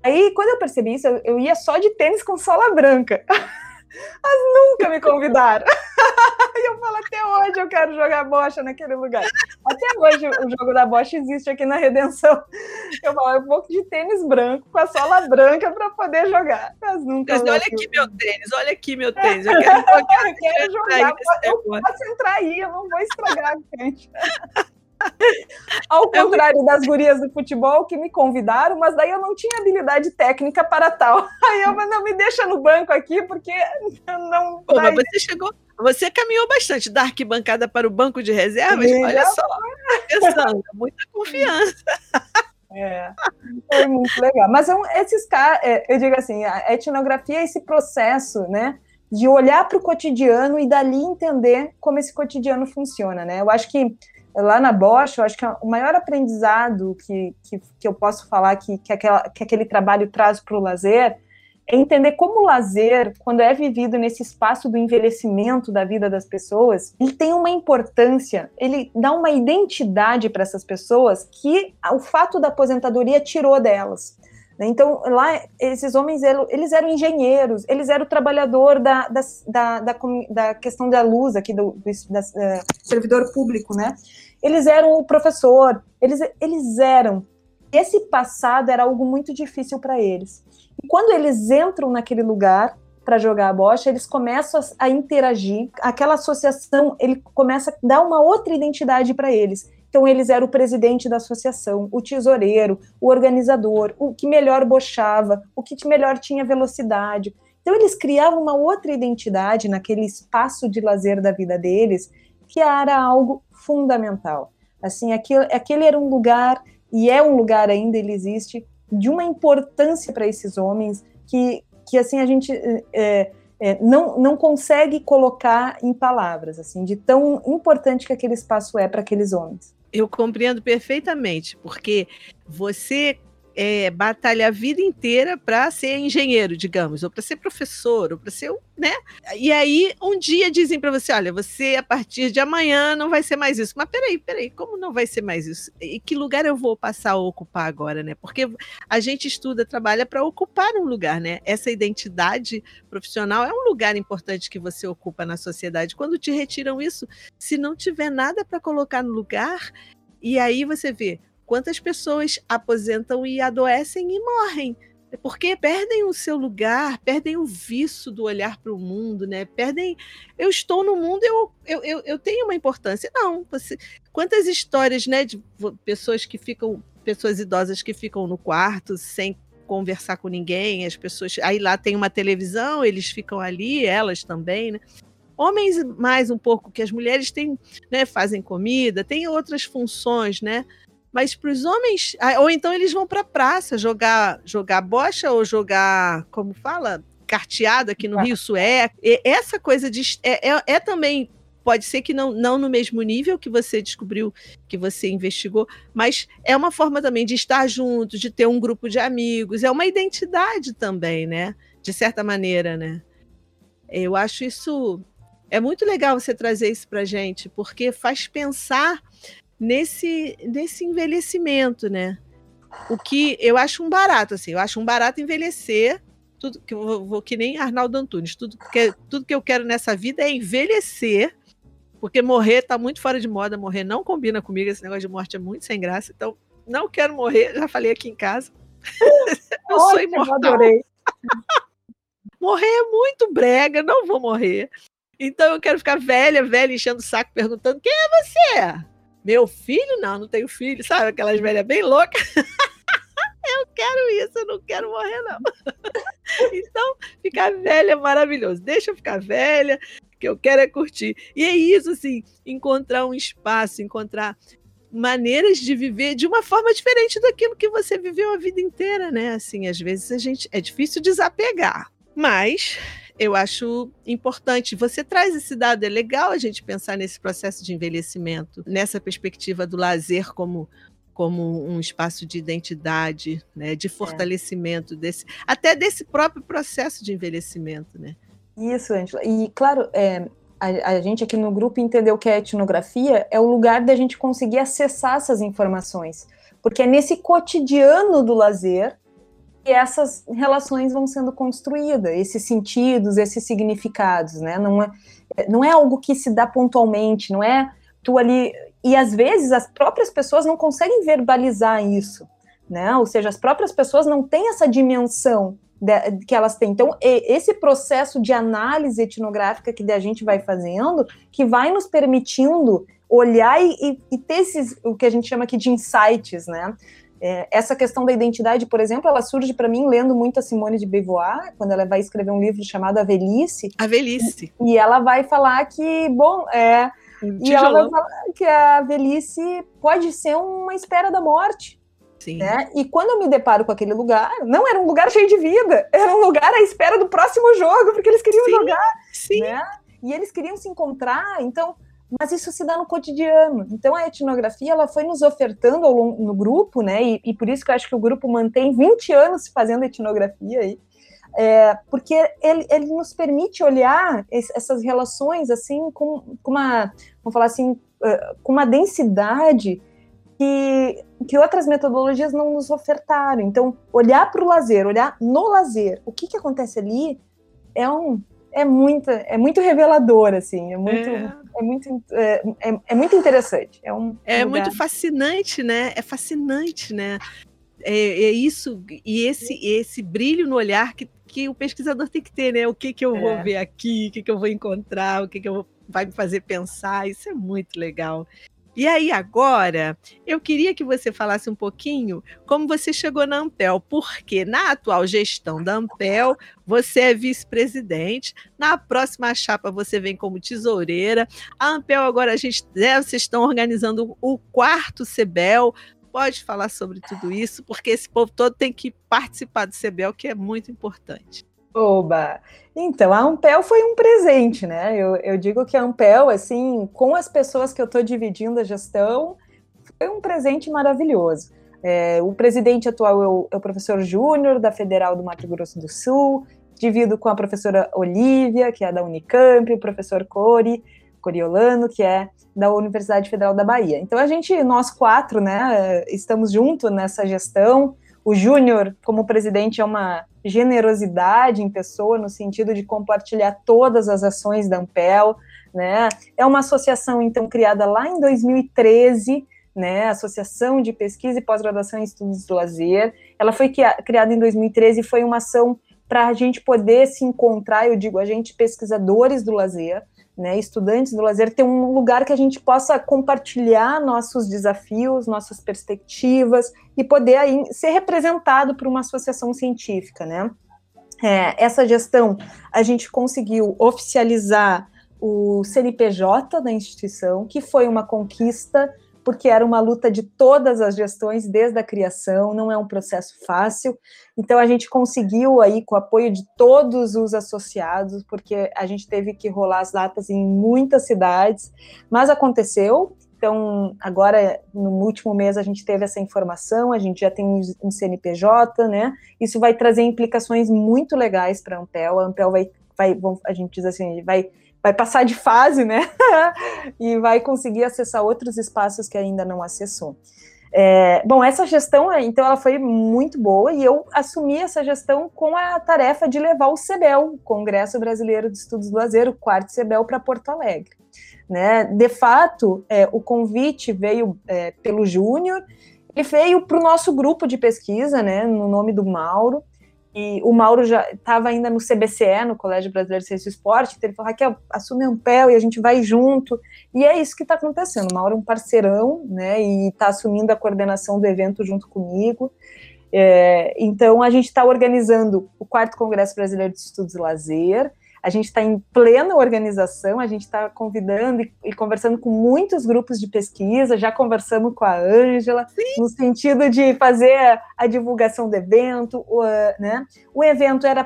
Aí, quando eu percebi isso, eu, eu ia só de tênis com sola branca. [LAUGHS] Mas nunca me convidaram. [LAUGHS] E eu falo, até hoje eu quero jogar bocha naquele lugar. Até hoje o jogo da bocha existe aqui na Redenção. Eu falo, eu vou de tênis branco, com a sola branca para poder jogar. Mas nunca. Mas olha aqui meu tênis, olha aqui meu tênis. Eu quero, [LAUGHS] eu quero, eu quero jogar. Eu posso entrar aí, eu não vou estragar a frente. Ao [LAUGHS] contrário das gurias do futebol que me convidaram, mas daí eu não tinha habilidade técnica para tal. [LAUGHS] Aí eu não me deixa no banco aqui, porque não. Pô, mas você chegou, você caminhou bastante da arquibancada para o banco de reservas, olha só. Pensando, muita confiança. É, foi muito legal. Mas esses caras, é, eu digo assim, a etnografia é esse processo, né? De olhar para o cotidiano e dali entender como esse cotidiano funciona, né? Eu acho que lá na Bosch, eu acho que o maior aprendizado que, que, que eu posso falar que, que, aquela, que aquele trabalho traz para o lazer é entender como o lazer, quando é vivido nesse espaço do envelhecimento da vida das pessoas, ele tem uma importância, ele dá uma identidade para essas pessoas que o fato da aposentadoria tirou delas. Né? Então, lá, esses homens, eles eram engenheiros, eles eram trabalhador da, da, da, da, da questão da luz aqui, do, do da, uh, servidor público, né? Eles eram o professor, eles, eles eram. Esse passado era algo muito difícil para eles. E quando eles entram naquele lugar para jogar a bocha, eles começam a, a, interagir, aquela associação, ele começa a dar uma outra identidade para eles. Então, eles eram o presidente da associação, o tesoureiro, o organizador, o que melhor bochava, o que melhor tinha velocidade. Então, eles criavam uma outra identidade naquele espaço de lazer da vida deles, que era algo fundamental. Assim, aquele, aquele era um lugar, e é um lugar ainda, ele existe, de uma importância para esses homens que, que assim, a gente é, é, não, não consegue colocar em palavras, assim, de tão importante que aquele espaço é para aqueles homens. Eu compreendo perfeitamente, porque você é, batalha a vida inteira para ser engenheiro, digamos, ou para ser professor, ou para ser, né? E aí um dia dizem para você, olha, você a partir de amanhã não vai ser mais isso. Mas peraí, peraí, como não vai ser mais isso? E que lugar eu vou passar a ocupar agora, né? Porque a gente estuda, trabalha para ocupar um lugar, né? Essa identidade profissional é um lugar importante que você ocupa na sociedade. Quando te retiram isso, se não tiver nada para colocar no lugar, e aí você vê quantas pessoas aposentam e adoecem e morrem. Porque perdem o seu lugar, perdem o vício do olhar para o mundo, né? Perdem. Eu estou no mundo, eu, eu, eu, eu tenho uma importância. Não, você, quantas histórias, né, de pessoas que ficam, pessoas idosas que ficam no quarto sem conversar com ninguém, as pessoas. Aí lá tem uma televisão, eles ficam ali, elas também, né? Homens mais um pouco que as mulheres têm, né, fazem comida, têm outras funções, né? Mas para os homens, ah, ou então eles vão para a praça jogar jogar bocha ou jogar, como fala, carteado aqui no Rio Sué. E essa coisa de é, é, é, também pode ser que não, não no mesmo nível que você descobriu, que você investigou, mas é uma forma também de estar junto, de ter um grupo de amigos, é uma identidade também, né? De certa maneira, né? Eu acho isso é muito legal você trazer isso para gente, porque faz pensar nesse, nesse envelhecimento, né? O que eu acho um barato, assim, eu acho um barato envelhecer, tudo que eu vou, que nem Arnaldo Antunes, tudo que, tudo que eu quero nessa vida é envelhecer, porque morrer tá muito fora de moda, morrer não combina comigo, esse negócio de morte é muito sem graça, então não quero morrer, já falei aqui em casa. [LAUGHS] eu sou imortal. [LAUGHS] morrer é muito brega, não vou morrer. Então eu quero ficar velha, velha, enchendo o saco, perguntando: quem é você? Meu filho? Não, não tenho filho. Sabe aquelas velhas bem loucas? [LAUGHS] eu quero isso, eu não quero morrer, não. [LAUGHS] então, ficar velha é maravilhoso. Deixa eu ficar velha, que eu quero é curtir. E é isso, assim, encontrar um espaço, encontrar maneiras de viver de uma forma diferente daquilo que você viveu a vida inteira, né? Assim, às vezes a gente é difícil desapegar, mas eu acho importante. Você traz esse dado, é legal a gente pensar nesse processo de envelhecimento, nessa perspectiva do lazer como como um espaço de identidade, né, de é. fortalecimento é. desse, até desse próprio processo de envelhecimento, né? Isso, Angela. E claro, é, a, a, gente aqui no grupo entendeu que a etnografia é o lugar da gente conseguir acessar essas informações, porque é nesse cotidiano do lazer que essas relações vão sendo construídas, esses sentidos, esses significados, né? Não é, não é algo que se dá pontualmente, não é tu ali. E às vezes as próprias pessoas não conseguem verbalizar isso, né? Ou seja, as próprias pessoas não têm essa dimensão de, que elas têm. Então, esse processo de análise etnográfica que a gente vai fazendo, que vai nos permitindo olhar e, e, e ter esses, o que a gente chama aqui de insights, né? É, essa questão da identidade, por exemplo, ela surge para mim lendo muito a Simone de Beauvoir, quando ela vai escrever um livro chamado A Velhice. A Velhice. E, e ela vai falar que, bom, é. Um e ela vai falar que a velhice pode ser uma espera da morte. Sim. Né? E quando eu me deparo com aquele lugar, não era um lugar cheio de vida, era um lugar à espera do próximo jogo, porque eles queriam sim, jogar. Sim. Né? E eles queriam se encontrar. Então, mas isso se dá no cotidiano. Então a etnografia ela foi nos ofertando longo, no grupo, né? E, e, por isso que eu acho que o grupo mantém 20 anos fazendo etnografia aí, é, porque ele, ele, nos permite olhar essas relações assim com, com uma, vamos falar assim, com uma densidade que, que outras metodologias não nos ofertaram. Então, olhar para o lazer, olhar no lazer, o que, que acontece ali é um é muito, é muito revelador, assim, é muito, é. é muito, é, é, é, muito interessante. É, um é lugar. muito fascinante, né? É fascinante, né? É, é, isso, e esse, esse brilho no olhar que, que o pesquisador tem que ter, né? O que, que eu vou é. ver aqui, o que, que eu vou encontrar, o que, que eu vou, vai me fazer pensar, isso é muito legal. E aí, agora, eu queria que você falasse um pouquinho como você chegou na Ampel, porque na atual gestão da Ampel, você é vice-presidente, na próxima chapa você vem como tesoureira. A Ampel agora a gente, né, vocês estão organizando o quarto CEBEL. Pode falar sobre tudo isso, porque esse povo todo tem que participar do CEBEL, que é muito importante. Oba! Então, a Ampel foi um presente, né? Eu, eu digo que a Ampel, assim, com as pessoas que eu estou dividindo a gestão, foi um presente maravilhoso. É, o presidente atual é o, é o professor Júnior, da Federal do Mato Grosso do Sul, divido com a professora Olivia, que é da Unicamp, o professor Cori, Coriolano, que é da Universidade Federal da Bahia. Então, a gente, nós quatro, né, estamos juntos nessa gestão, o Júnior, como presidente, é uma generosidade em pessoa, no sentido de compartilhar todas as ações da Ampel, né? É uma associação, então, criada lá em 2013, né? Associação de Pesquisa e Pós-Graduação em Estudos do Lazer. Ela foi criada em 2013 e foi uma ação para a gente poder se encontrar, eu digo, a gente, pesquisadores do lazer, né, estudantes do lazer, ter um lugar que a gente possa compartilhar nossos desafios, nossas perspectivas e poder aí ser representado por uma associação científica, né? É, essa gestão a gente conseguiu oficializar o CNPJ da instituição, que foi uma conquista porque era uma luta de todas as gestões desde a criação, não é um processo fácil. Então a gente conseguiu aí com o apoio de todos os associados, porque a gente teve que rolar as datas em muitas cidades, mas aconteceu. Então, agora, no último mês, a gente teve essa informação, a gente já tem um CNPJ, né? Isso vai trazer implicações muito legais para a Ampel. A Ampel vai, vai, a gente diz assim, vai vai passar de fase, né? [LAUGHS] e vai conseguir acessar outros espaços que ainda não acessou. É, bom, essa gestão, então, ela foi muito boa e eu assumi essa gestão com a tarefa de levar o CEBEL, Congresso Brasileiro de Estudos do Lazer, o quarto CEBEL, para Porto Alegre. Né? De fato, é, o convite veio é, pelo Júnior, e veio para o nosso grupo de pesquisa, né, no nome do Mauro, e o Mauro já estava ainda no CBCE, no Colégio Brasileiro de Ciência e Esporte, então ele falou, Raquel, assume um pé e a gente vai junto. E é isso que está acontecendo. O Mauro é um parceirão, né, e está assumindo a coordenação do evento junto comigo. É, então, a gente está organizando o quarto Congresso Brasileiro de Estudos e Lazer, a gente está em plena organização, a gente está convidando e, e, conversando com muitos grupos de pesquisa, já conversamos com a Ângela, no sentido de fazer a divulgação do evento. O, né? o evento era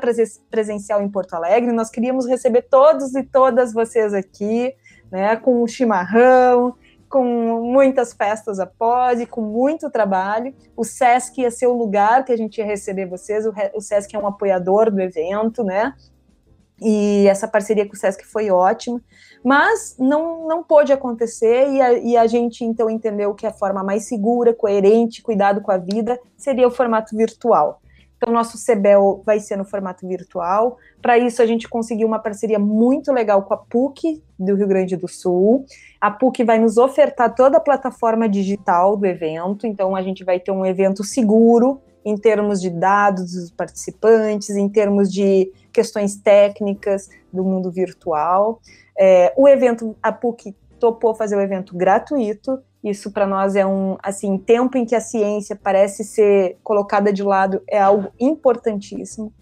presencial em Porto Alegre, nós queríamos receber todos e todas vocês aqui, né, com um chimarrão, com muitas festas após e com muito trabalho. O SESC ia ser o lugar que a gente ia receber vocês, o, o SESC é um apoiador do evento, né? E essa parceria com o Sesc foi ótima, mas não, não pôde acontecer e a, e a, gente então entendeu que a forma mais segura, coerente, cuidado com a vida seria o formato virtual. Então, nosso CEBEL vai ser no formato virtual. Para isso, a gente conseguiu uma parceria muito legal com a PUC do Rio Grande do Sul. A PUC vai nos ofertar toda a plataforma digital do evento, então a gente vai ter um evento seguro, em termos de dados dos participantes, em termos de questões técnicas do mundo virtual. É, o evento, a PUC topou fazer o evento gratuito. Isso para nós é um assim tempo em que a ciência parece ser colocada de lado é algo importantíssimo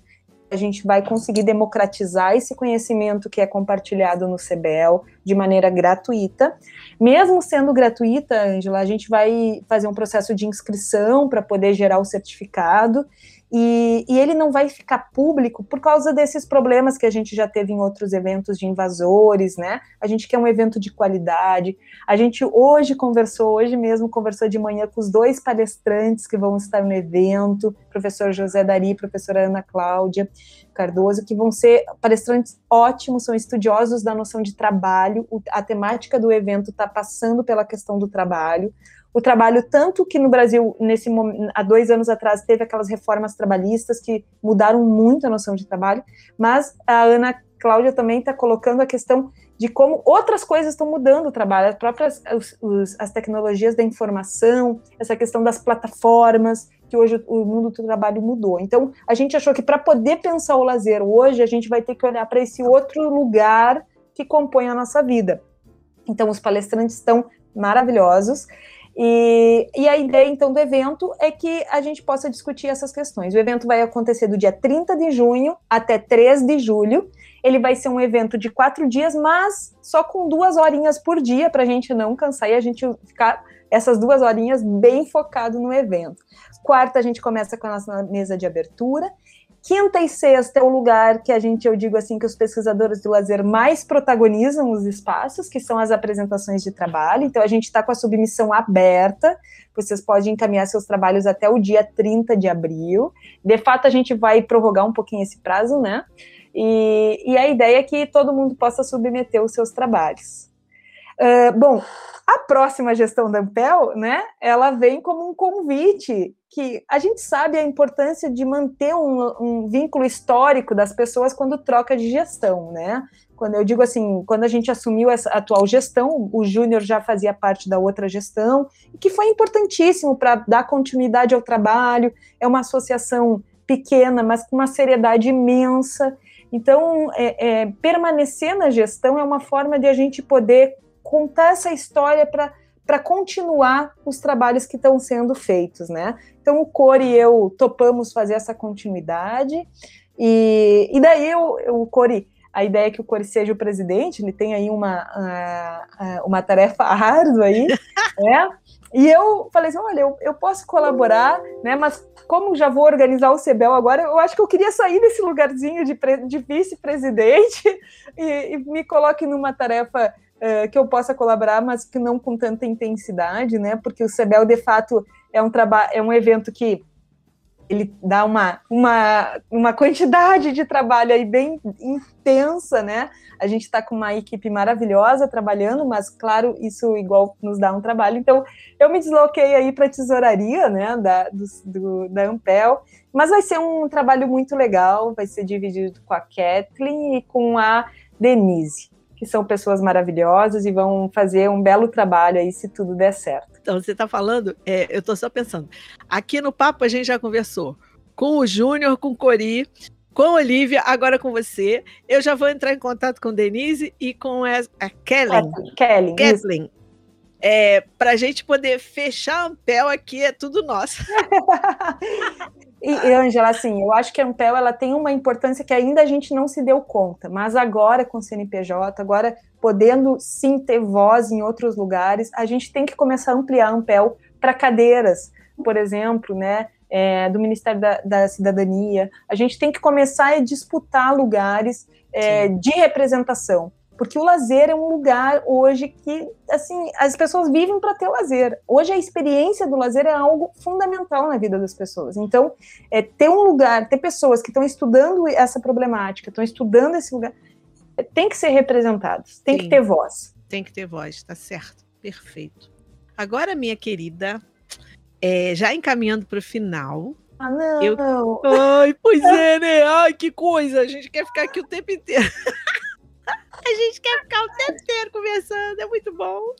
a gente vai conseguir democratizar esse conhecimento que é compartilhado no CBEL de maneira gratuita. Mesmo sendo gratuita, Angela, a gente vai fazer um processo de inscrição para poder gerar o certificado e, e, ele não vai ficar público por causa desses problemas que a gente já teve em outros eventos de invasores, né? A gente quer um evento de qualidade. A gente hoje conversou, hoje mesmo conversou de manhã com os dois palestrantes que vão estar no evento, professor José Dari e professora Ana Cláudia Cardoso, que vão ser palestrantes ótimos, são estudiosos da noção de trabalho. A temática do evento está passando pela questão do trabalho o trabalho, tanto que no Brasil, nesse há dois anos atrás, teve aquelas reformas trabalhistas que mudaram muito a noção de trabalho, mas a Ana Cláudia também está colocando a questão de como outras coisas estão mudando o trabalho, as próprias os, os, as tecnologias da informação, essa questão das plataformas, que hoje o mundo do trabalho mudou. Então, a gente achou que para poder pensar o lazer hoje, a gente vai ter que olhar para esse outro lugar que compõe a nossa vida. Então, os palestrantes estão maravilhosos. E, e, a ideia, então, do evento é que a gente possa discutir essas questões. O evento vai acontecer do dia 30 de junho até 3 de julho. Ele vai ser um evento de quatro dias, mas só com duas horinhas por dia, para a gente não cansar e a gente ficar essas duas horinhas bem focado no evento. Quarta, a gente começa com a nossa mesa de abertura. Quinta e sexta é o lugar que a gente, eu digo assim, que os pesquisadores do lazer mais protagonizam os espaços, que são as apresentações de trabalho. Então, a gente está com a submissão aberta, vocês podem encaminhar seus trabalhos até o dia 30 de abril. De fato, a gente vai prorrogar um pouquinho esse prazo, né? E, e a ideia é que todo mundo possa submeter os seus trabalhos. Uh, bom, a próxima gestão da Ampel, né, ela vem como um convite que a gente sabe a importância de manter um, um, vínculo histórico das pessoas quando troca de gestão, né? Quando eu digo assim, quando a gente assumiu essa atual gestão, o Júnior já fazia parte da outra gestão, e que foi importantíssimo para dar continuidade ao trabalho. É uma associação pequena, mas com uma seriedade imensa. Então, é, é, permanecer na gestão é uma forma de a gente poder contar essa história para para continuar os trabalhos que estão sendo feitos, né? Então o Core e eu topamos fazer essa continuidade e, e daí eu, o Core, a ideia é que o Core seja o presidente, ele tem aí uma, uma tarefa [LAUGHS] árdua aí, né? E eu falei assim, olha, eu, eu posso colaborar, né? Mas como já vou organizar o CEBEL agora, eu acho que eu queria sair desse lugarzinho de, de vice-presidente [LAUGHS] e, e me coloque numa tarefa uh, que eu possa colaborar, mas que não com tanta intensidade, né? Porque o CEBEL, de fato, é um trabalho, é um evento que ele dá uma, uma, uma quantidade de trabalho aí bem intensa, né? A gente está com uma equipe maravilhosa trabalhando, mas claro, isso igual nos dá um trabalho. Então, eu me desloquei aí para a tesouraria, né, da, do, do, da Ampel, mas vai ser um trabalho muito legal, vai ser dividido com a Kathleen e com a Denise que são pessoas maravilhosas e vão fazer um belo trabalho aí se tudo der certo. Então, você está falando, é, eu estou só pensando, aqui no Papo a gente já conversou com o Júnior, com o Cori, com a Olivia, agora com você. Eu já vou entrar em contato com Denise e com a, a Kellen. Kellen. Kathleen. É, para a gente poder fechar a Ampel aqui, é tudo nosso. [LAUGHS] E, Angela, assim, eu acho que a Ampel ela tem uma importância que ainda a gente não se deu conta, mas agora com o CNPJ, agora podendo sim ter voz em outros lugares, a gente tem que começar a ampliar a Ampel para cadeiras, por exemplo, né, é, do Ministério da, da, Cidadania. A gente tem que começar a disputar lugares é, de representação porque o lazer é um lugar hoje que, assim, as pessoas vivem para ter lazer. Hoje a experiência do lazer é algo fundamental na vida das pessoas. Então, é, ter um lugar, ter pessoas que estão estudando essa problemática, estão estudando esse lugar, é, tem que ser representados, tem Sim, que ter voz. Tem que ter voz, tá certo. Perfeito. Agora, minha querida, é, já encaminhando para o final, ah, não. Eu... Ai, pois é, né? Ai, que coisa. A gente quer ficar aqui o tempo inteiro. [LAUGHS] A gente quer ficar o tempo inteiro conversando, é muito bom.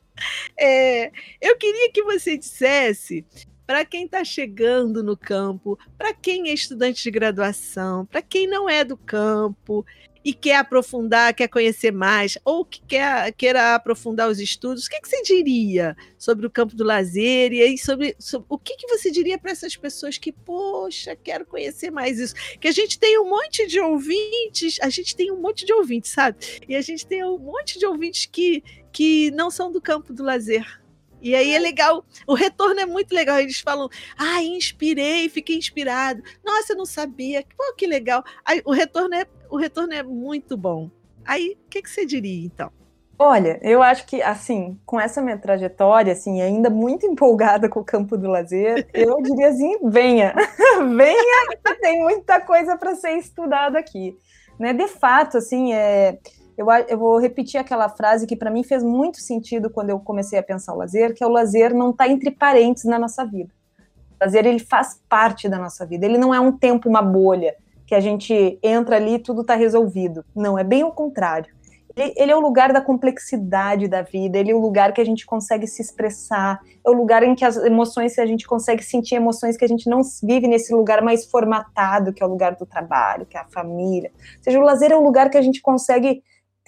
É, eu queria que você dissesse para quem está chegando no campo, para quem é estudante de graduação, para quem não é do campo e quer aprofundar, quer conhecer mais, ou que quer, queira aprofundar os estudos, o que, que você diria sobre o campo do lazer e aí sobre, sobre o que, que você diria para essas pessoas que, poxa, quero conhecer mais isso? Que a gente tem um monte de ouvintes, a gente tem um monte de ouvintes, sabe? E a gente tem um monte de ouvintes que, que não são do campo do lazer. E aí é legal, o retorno é muito legal. Eles falam, ah, inspirei, fiquei inspirado. Nossa, eu não sabia. Pô, que legal. Aí, o retorno é o retorno é muito bom. Aí, o que, que você diria, então? Olha, eu acho que, assim, com essa minha trajetória, assim, ainda muito [LAUGHS] empolgada com o campo do lazer, eu diria assim, venha, [LAUGHS] venha, tem muita coisa para ser estudada aqui. Né? De fato, assim, é, eu, eu vou repetir aquela frase que para mim fez muito sentido quando eu comecei a pensar o lazer, que é o lazer não está entre parentes na nossa vida. O lazer, ele faz parte da nossa vida, ele não é um tempo, uma bolha, que a gente entra ali e tudo está resolvido. Não, é bem o contrário. Ele, ele, é o lugar da complexidade da vida, ele é o lugar que a gente consegue se expressar, é o lugar em que as emoções, a gente consegue sentir emoções que a gente não vive nesse lugar mais formatado, que é o lugar do trabalho, que é a família. Ou seja, o lazer é o lugar que a gente consegue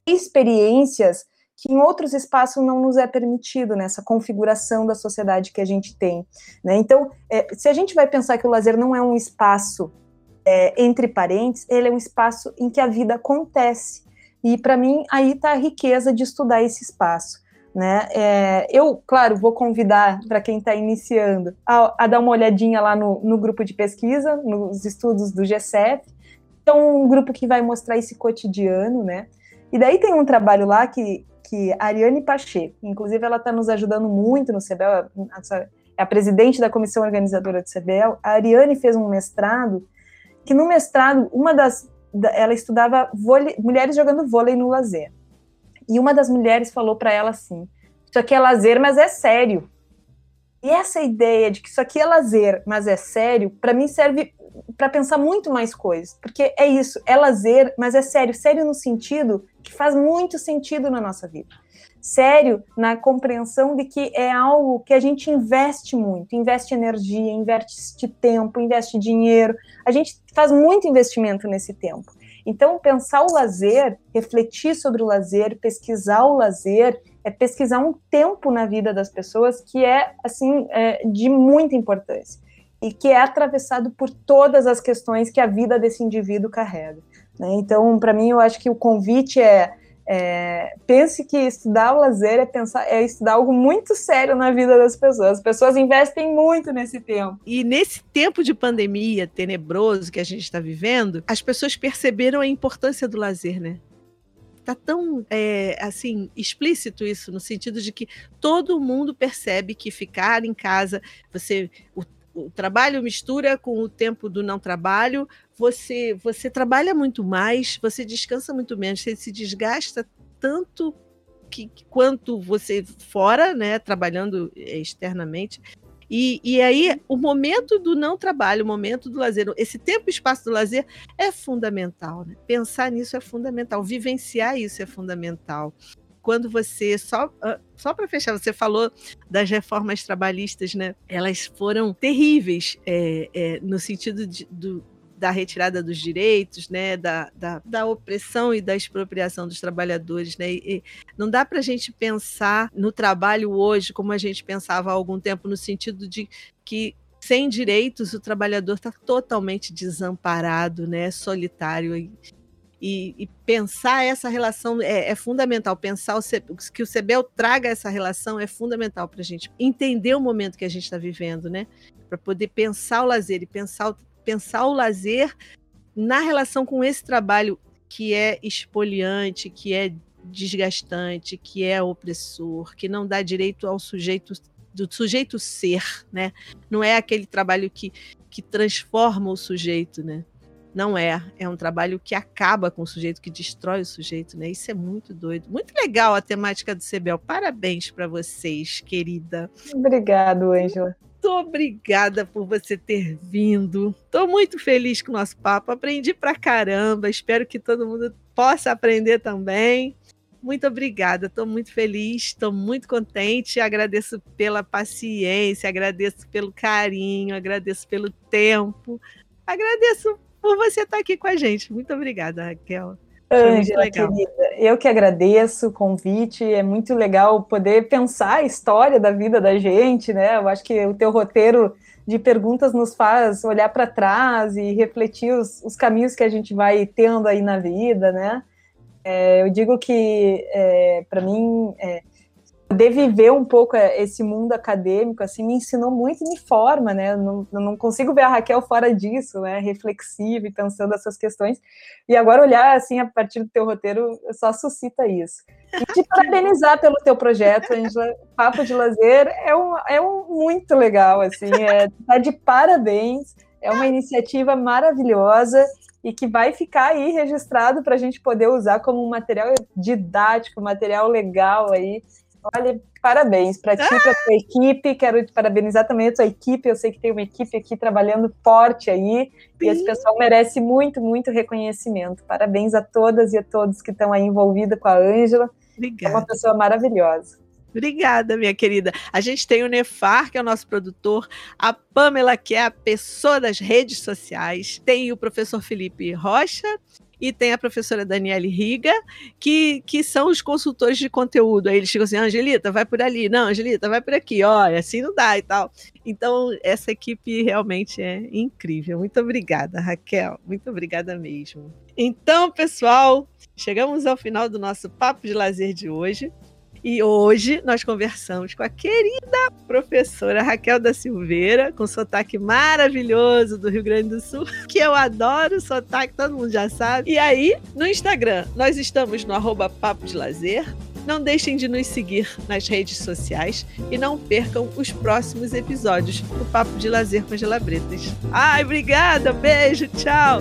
ter experiências que em outros espaços não nos é permitido nessa configuração da sociedade que a gente tem. Né? Então, é, se a gente vai pensar que o lazer não é um espaço é, entre parentes, ele é um espaço em que a vida acontece. E para mim aí está a riqueza de estudar esse espaço. Né? É, eu, claro, vou convidar para quem está iniciando a, a, dar uma olhadinha lá no, no, grupo de pesquisa, nos estudos do GCF. Então, um grupo que vai mostrar esse cotidiano, né? E daí tem um trabalho lá que, que a Ariane Pacheco, inclusive ela está nos ajudando muito no CEBEL, é a presidente da comissão organizadora do CEBEL. A Ariane fez um mestrado, que no mestrado, uma das. Ela estudava vôlei, mulheres jogando vôlei no lazer. E uma das mulheres falou para ela assim: Isso aqui é lazer, mas é sério. E essa ideia de que isso aqui é lazer, mas é sério, para mim serve para pensar muito mais coisas, porque é isso, é lazer, mas é sério, sério no sentido que faz muito sentido na nossa vida. Sério na compreensão de que é algo que a gente investe muito, investe energia, investe tempo, investe dinheiro. A gente faz muito investimento nesse tempo. Então, pensar o lazer, refletir sobre o lazer, pesquisar o lazer, é pesquisar um tempo na vida das pessoas que é assim é, de muita importância e que é atravessado por todas as questões que a vida desse indivíduo carrega. Né? Então, para mim, eu acho que o convite é, é, pense que estudar o lazer é pensar é estudar algo muito sério na vida das pessoas. As pessoas investem muito nesse tempo. E nesse tempo de pandemia tenebroso que a gente está vivendo, as pessoas perceberam a importância do lazer, né? Tá tão é, assim explícito isso no sentido de que todo mundo percebe que ficar em casa, você o o trabalho mistura com o tempo do não trabalho, você você trabalha muito mais, você descansa muito menos, você se desgasta tanto que, quanto você fora, né, trabalhando externamente. E, e aí, o momento do não trabalho, o momento do lazer, esse tempo e espaço do lazer é fundamental. Né? Pensar nisso é fundamental, vivenciar isso é fundamental quando você só ah, só para fechar, você falou das reformas trabalhistas, né? Elas foram terríveis é, é, no sentido de, do, da retirada dos direitos, né, da, da, da, opressão e da expropriação dos trabalhadores, né, e, e não dá para a gente pensar no trabalho hoje como a gente pensava há algum tempo, no sentido de que sem direitos o trabalhador está totalmente desamparado, né, solitário. E, pensar essa relação é, é fundamental. Pensar o, que o CEBEL traga essa relação é fundamental para a gente entender o momento que a gente está vivendo, né? Para poder pensar o lazer e pensar, pensar o lazer na relação com esse trabalho que é expoliante, que é desgastante, que é opressor, que não dá direito ao sujeito do sujeito ser, né? Não é aquele trabalho que, que transforma o sujeito, né? Não é. É um trabalho que acaba com o sujeito, que destrói o sujeito, né? Isso é muito doido. Muito legal a temática do Cebel. Parabéns para vocês, querida. Obrigado, Ângela. Muito obrigada por você ter vindo. Estou muito feliz com o nosso papo. Aprendi pra caramba. Espero que todo mundo possa aprender também. Muito obrigada, estou muito feliz, estou muito contente. Agradeço pela paciência, agradeço pelo carinho, agradeço pelo tempo, agradeço por você estar aqui com a gente. Muito obrigada, Raquel. Ângela, querida, eu que agradeço o convite, é muito legal poder pensar a história da vida da gente, né? Eu acho que o teu roteiro de perguntas nos faz olhar para trás e refletir os, os, caminhos que a gente vai tendo aí na vida, né? É, eu digo que, é, para mim, é, poder viver um pouco é, esse mundo acadêmico, assim, me ensinou muito e me forma, né? Eu não, eu não consigo ver a Raquel fora disso, né? Reflexiva e pensando essas questões. E agora olhar, assim, a partir do teu roteiro, só suscita isso. E te [LAUGHS] parabenizar pelo teu projeto, Angela. Papo de Lazer é um, é um muito legal, assim, é, tá de parabéns. É uma iniciativa maravilhosa e que vai ficar aí registrado para a gente poder usar como um material didático, material legal aí Olha, parabéns para ti, para tua equipe. Quero te parabenizar também a tua equipe. Eu sei que tem uma equipe aqui trabalhando forte aí. Sim. E esse pessoal merece muito, muito reconhecimento. Parabéns a todas e a todos que estão aí envolvidos com a Ângela. Obrigada. É uma pessoa maravilhosa. Obrigada, minha querida. A gente tem o Nefar, que é o nosso produtor, a Pamela, que é a pessoa das redes sociais, tem o professor Felipe Rocha e tem a professora Daniele Riga, que, que são os consultores de conteúdo. Aí eles ficam assim, Angelita, vai por ali, não, Angelita, vai por aqui, olha, assim não dá e tal. Então, essa equipe realmente é incrível. Muito obrigada, Raquel. Muito obrigada mesmo. Então, pessoal, chegamos ao final do nosso papo de lazer de hoje. E hoje nós conversamos com a querida professora Raquel da Silveira, com sotaque maravilhoso do Rio Grande do Sul, [LAUGHS] que eu adoro sotaque, todo mundo já sabe. E aí, no Instagram, nós estamos no arroba Papo de Lazer. Não deixem de nos seguir nas redes sociais e não percam os próximos episódios do Papo de Lazer com as Gelabretas. Ai, obrigada, beijo, tchau!